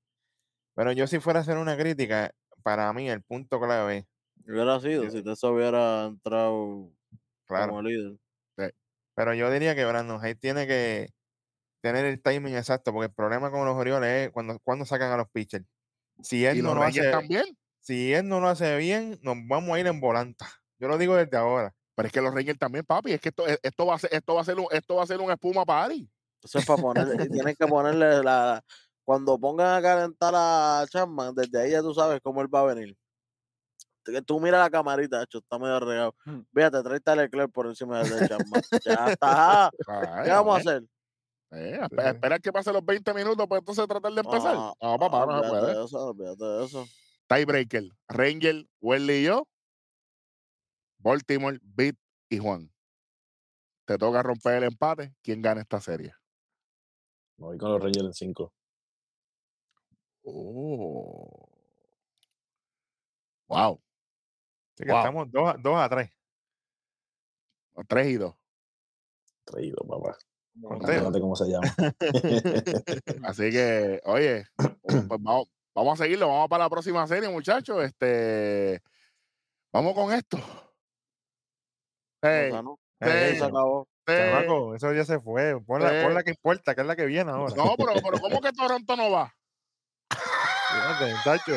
Pero yo si fuera a hacer una crítica, para mí el punto clave, Hubiera sido, si Tessa hubiera entrado claro, como líder. pero yo diría que Brandon Hayes tiene que tener el timing exacto, porque el problema con los Orioles es cuando, cuando sacan a los pitchers. Si él Y no los lo hace, también. si él no lo hace bien, nos vamos a ir en volanta. Yo lo digo desde ahora. Pero es que los Rangers también, papi. Es que esto, e, esto, va, a ser, esto, va, a ser un, esto va a ser un espuma party. Eso es para ponerle, tienen que ponerle la. Cuando pongan a calentar a Chapman, desde ahí ya tú sabes cómo él va a venir. Tú mira la camarita, hecho, está medio regado. Fíjate, tráete a Leclerc por encima de Chapman. Ya está. Ay, ¿Qué vamos a hacer? Eh, Sí, espe- sí. esperar que pasen los 20 minutos para entonces tratar de empezar. Ah, no, papá, ah, no se puede. de eso, olvídate de eso. Tiebreaker, Ranger, Welly y yo. Baltimore, Beat y Juan. Te toca romper el empate. ¿Quién gana esta serie? Me voy con los Rangers en 5. Oh. Wow. Así que Wow. estamos 2 a, dos a 3. 3 y 2. Traído, papá. Como Ustedes. ustedes. Fíjate cómo se llama. Así que, oye, pues vamos, vamos a seguirlo. Vamos para la próxima serie, muchachos. Este, vamos con esto. Hey, ¿no? Se acabó. hey. Chamaco, eso ya se fue. Pon la, pon Eh. la que importa, que es la que viene ahora. No, pero, pero ¿cómo que Toronto no va? Fíjate, tacho,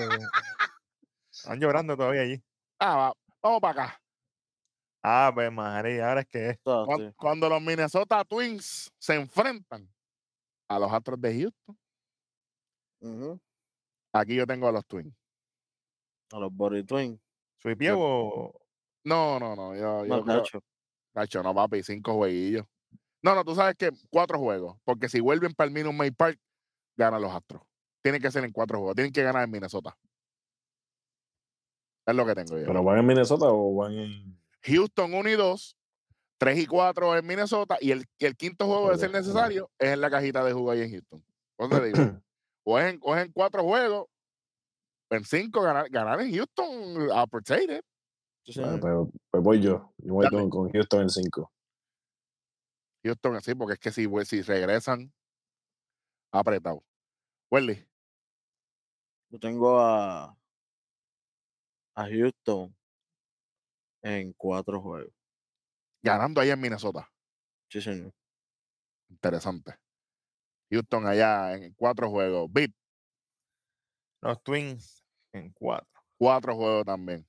Están llorando todavía allí. Ah, va, vamos para acá. Ah, pues María, ahora es que es. Cuando los Minnesota Twins se enfrentan a los Astros de Houston, aquí yo tengo a los Twins. A los Body Twins. Suipievo. No, no, no. Yo, yo No, creo- Nacho. No, papi, cinco jueguillos. No, no, tú sabes que cuatro juegos. Porque si vuelven para el Minute Maid Park, ganan los Astros. Tienen que ser en cuatro juegos. Tienen que ganar en Minnesota. Es lo que tengo yo. ¿Pero van en Minnesota o van en.? Houston 1 y 2, 3 y 4 en Minnesota. Y el, y el quinto juego, de Ok, ser necesario, es en la cajita de jugo ahí en Houston. Pues te digo, o es en, o es en cuatro juegos, en cinco, ganar, ganar en Houston, opportunity. Sí, Bueno, señor. pues, pues voy yo. Yo voy con, con Houston en 5. Houston sí, porque es que si, pues, si regresan, apretado. Welly, Yo tengo a, a Houston en cuatro juegos. ganando allá en Minnesota. Sí, señor. Interesante. Houston allá en cuatro juegos. Beat, Los Twins en cuatro. cuatro juegos también.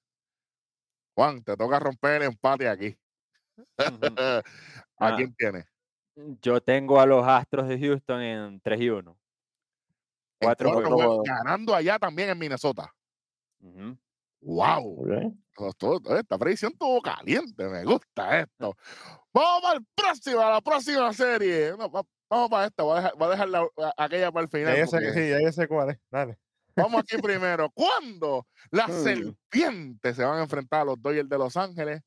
Juan, te toca romper el empate aquí. ¿A Ah. quién tienes? Yo tengo a los Astros de Houston en 3 y 1. Cuatro cuatro juegos. ganando allá también en Minnesota. ¡Wow! Esta predicción estuvo caliente, me gusta esto. Vamos para el próximo, a la próxima serie. No, va- vamos para esta, voy a dejar, voy a dejar la- aquella para el Ya final. sé, porque- sí, ya sé cuál es. Dale. Vamos aquí primero. ¿Cuándo las Hmm. serpientes se van a enfrentar a los Dodgers de Los Ángeles?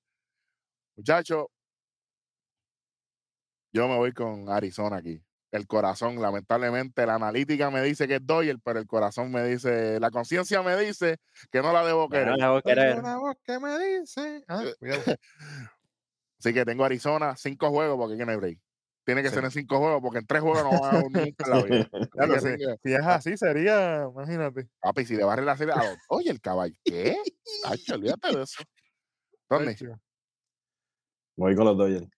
Muchachos, yo me voy con Arizona aquí. El corazón, lamentablemente, la analítica me dice que es Dodgers, pero el corazón me dice, la conciencia me dice que no la debo querer. la voy a Tengo querer. una voz que me dice. Ah, Eh. Así que tengo Arizona, cinco juegos, porque aquí no hay break. Tiene que Sí. ser en cinco juegos, porque en tres juegos no van a ganar nunca en la vida. Claro, si, si es así, sería, imagínate. Papi, si le barre la serie a los Oye, el caballo. ¿Qué? Tacho, olvídate de eso. ¿Dónde? Voy con los Dodgers.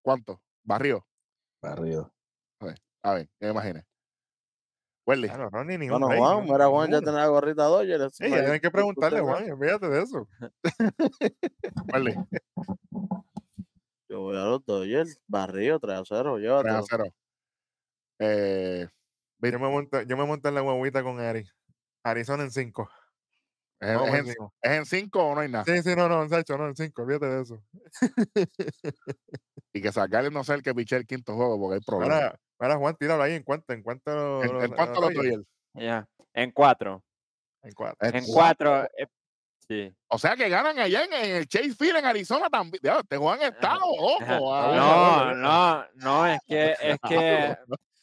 ¿Cuánto? ¿Barrio? Barrido. A ver, ya me imaginé. Welly, Claro, no, ni, ni un Bueno, break, Juan, ni- mira, Juan ya tiene la gorrita Dodgers. Sí, no ya tienen que preguntarle, Juan, olvídate de eso. Welly, Yo voy a los Dodgers, barrio 3 a 0, 3 a llévatelo. 0. Eh, Yo me monto, yo me monto en la huevita con Ari. Arizona en 5. ¿Es, es en, ¿Es en cinco o no hay nada? Sí, sí, no, no, Sacho, no, en 5, olvídate de eso. Y que sacarle no sé el que piche el quinto juego porque hay problemas. Ahora, ahora Juan, tíralo ahí en cuánto, en cuánto. ¿En, en cuánto? Ya. En 4. En 4. En En cuatro. 4. sí. O sea que ganan allá en, en el Chase Field en Arizona también. Este Juan está Ajá. loco. Ajá. ah. No, no, no, es que, es que,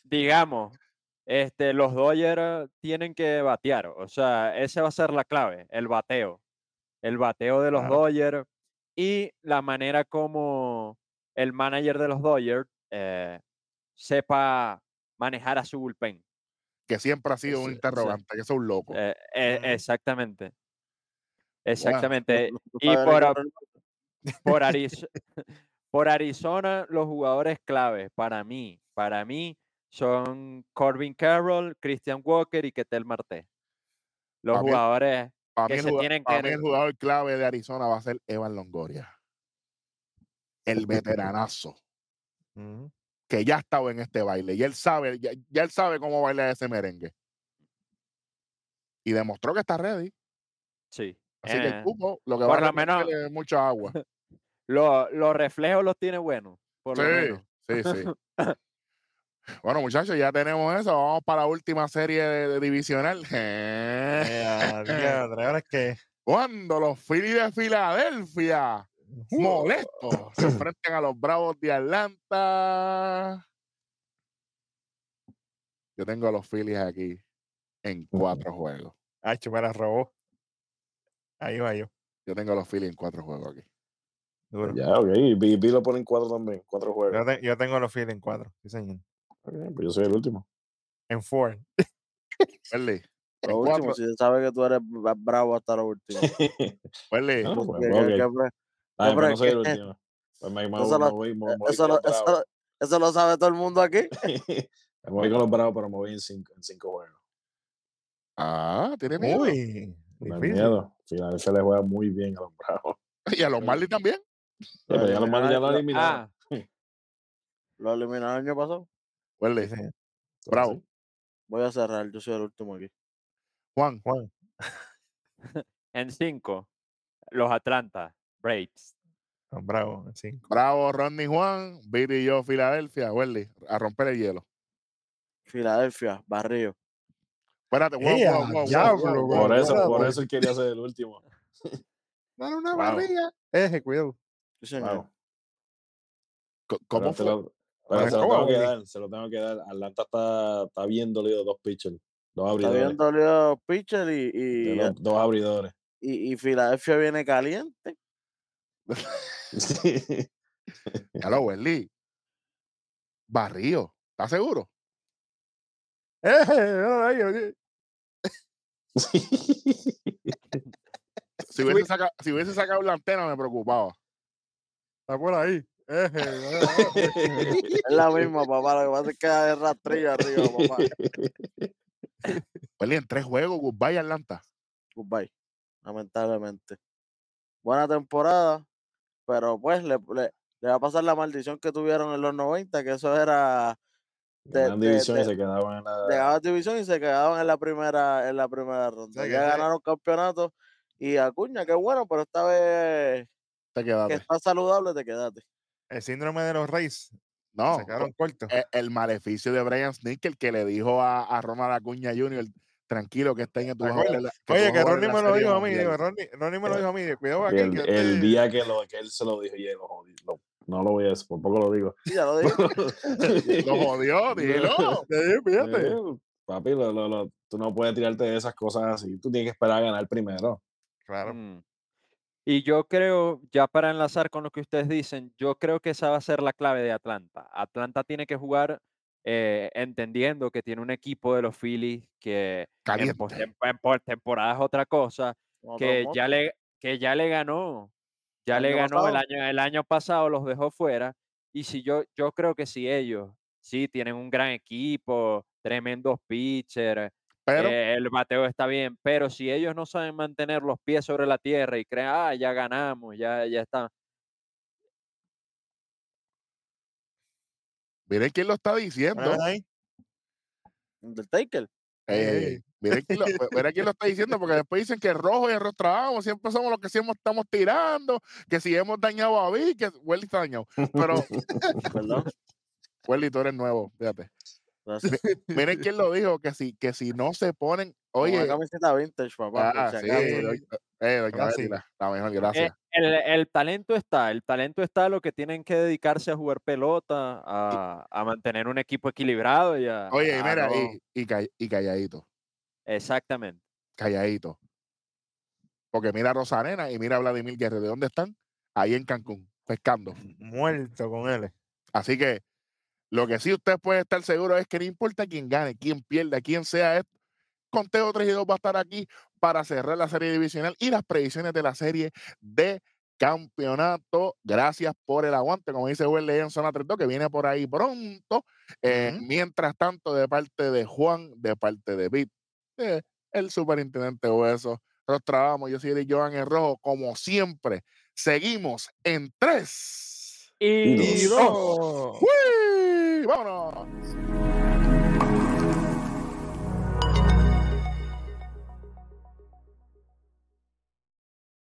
digamos, este, los Dodgers tienen que batear. O sea, esa va a ser la clave, el bateo. El bateo de los Claro. Dodgers y la manera como el manager de los Dodgers eh, sepa manejar a su bullpen. Que siempre ha sido un Sí, sí. interrogante, que es un loco. Eh, eh, Ujú. exactamente. Exactamente. Y por, por Arizona, los jugadores claves para mí, para mí son Corbin Carroll, Christian Walker y Ketel Marte. Los jugadores Para que se tienen para que mí el jugador clave de Arizona va a ser Evan Longoria. El veteranazo. que ya ha estado en este baile y él sabe, ya, ya él sabe cómo bailar ese merengue. Y demostró que está ready. sí. Así que el eh, cupo, lo que por va a lo menos- es mucha agua. lo- los reflejos los tiene buenos, por lo Sí, menos. sí, sí. Bueno, muchachos, ya tenemos eso. Vamos para la última serie de, de divisional. Ahora es que. Cuando los Phillies de Filadelfia, molestos, se enfrentan a los Bravos de Atlanta. Yo tengo a los Phillies aquí en cuatro juegos. Hacho, me la robó. Ahí va yo. Yo tengo a los Phillies en cuatro juegos aquí. Duro. Ya, ok. Y B, B lo pone en cuatro también. Cuatro juegos. Yo, te- yo tengo los Phillies en 4. Sí, señor. Ok, pues yo soy el último. En 4. Welly, en Lo último, cuatro. si se sabe que tú eres bravo hasta lo último. Welly, No, Que- pues, que- ok. que- Ah, pero pues es no soy el que- último. Pues me, me, Eso me lo- me, voy Eso lo, eso, lo- eso lo sabe todo el mundo aquí. Me voy con los bravos, pero me voy en cinco, en cinco juegos. ah, tiene miedo. Uy. Difícil. miedo. Filadelfia le juega muy bien a los bravos. Y a los Marlins también. Pero ya los Marlins ya lo eliminaron. Ah, Lo eliminaron el año pasado. Sí, señor. bravo. Voy a cerrar, yo soy el último aquí. Juan, Juan. en 5, los Atlanta Braves. No, bravo, en 5. bravo Rodney Juan, Viri y yo, Filadelfia. Welly, a romper el hielo. Filadelfia, Barrio. Espérate, wow, ¡Ea, wow, wow, wow, diablo, wow, güey! wow, Por eso, por eso él quería ser el último. Dale una Wow. barriga. Eje, cuidado. Sí, señor. ¿Cómo fue? lo- pero Ahora, se lo ¿cómo, tengo que dar, se lo tengo que dar. Atlanta está, está bien dolido dos pitchers, dos Está abridores. bien dolido pitcher y, de y, los- dos abridores. y, y Filadelfia viene caliente. Ya lo, Welly. Barrio. ¿Estás seguro? Eh. Si hubiese, sacado, si hubiese sacado la antena me preocupaba. Está por ahí. Es la misma, papá. Lo que pasa es que hay rastrillo arriba, papá. Peli en tres juegos, goodbye Atlanta. Goodbye. Lamentablemente. Buena temporada, pero pues le, le- le va a pasar la maldición que tuvieron en los 90, que eso era de, división y se quedaban en la. llegaban a división y se quedaban en la primera, en la primera ronda. que ya ese- ganaron campeonato y Acuña, qué bueno, pero esta vez Te que quedaste. está saludable, te quedaste. El síndrome de los Reyes. No, Se quedaron cortos. e- el maleficio de Brian Snicker que le dijo a, a Ronald Acuña Jr., tranquilo que está en tu ¿Te acuerdas? Oye, que Ronnie me lo dijo a mí. digo, Ronnie, Ronnie me lo dijo a mí. Cuidado aquí. el, que el día que, lo, que él se lo dijo, y él lo jodí, lo- no lo voy a decir, por poco lo digo. Sí, ya lo dije. Lo jodió, dilo. Eh, fíjate. Eh, papi, lo- lo- lo- tú no puedes tirarte de esas cosas así. Tú tienes que esperar a ganar primero. Claro. Mm. Y yo creo, ya para enlazar con lo que ustedes dicen, yo creo que esa va a ser la clave de Atlanta. Atlanta tiene que jugar eh, entendiendo que tiene un equipo de los Phillies que en, Caliente. en postemporada es otra cosa, que ya le, que ya le ganó, ya le ganó el año, el año pasado, los dejó fuera. Y si yo, yo creo que si ellos, sí, tienen un gran equipo, tremendos pitchers, Pero eh, el bateo está bien, pero si ellos no saben mantener los pies sobre la tierra y creen, ah, ya ganamos, ya, ya está. miren quién lo está diciendo. Undertaker. Ey. miren, quién lo, miren quién lo está diciendo, porque después dicen que rojo y arroz trabajamos, siempre somos los que siempre estamos tirando, que si hemos dañado a Vic, que Welly está dañado. Pero, Perdón. Welly, tú eres nuevo, fíjate. Miren quién lo dijo, que si, que si no se ponen, Oye, una camiseta vintage, papá. ah, sí, eh, la, la mejor, Eh, gracias. el, el talento está, el talento está, lo que tienen que dedicarse a jugar pelota, a, a mantener un equipo equilibrado y a, Oye, y mira, no- y, y, ca- y calladito, exactamente. calladito. Porque mira a Rosarena y mira a Vladimir Guerrero, ¿de dónde están? Ahí en Cancún, pescando. Muerto con él. Así que lo que sí ustedes pueden estar seguros es que no importa quién gane, quién pierda, quién sea esto, Conteo 3 y 2 va a estar aquí para cerrar la serie divisional y las predicciones de la serie de campeonato. Gracias por el aguante, como dice Will en Zona 3 que viene por ahí pronto. Eh, mientras tanto, de parte de Juan, de parte de Pete, el superintendente Hueso, nos trabamos. Yo soy de Joan en Rojo, como siempre. Seguimos en 3 y 2. ¡Vámonos!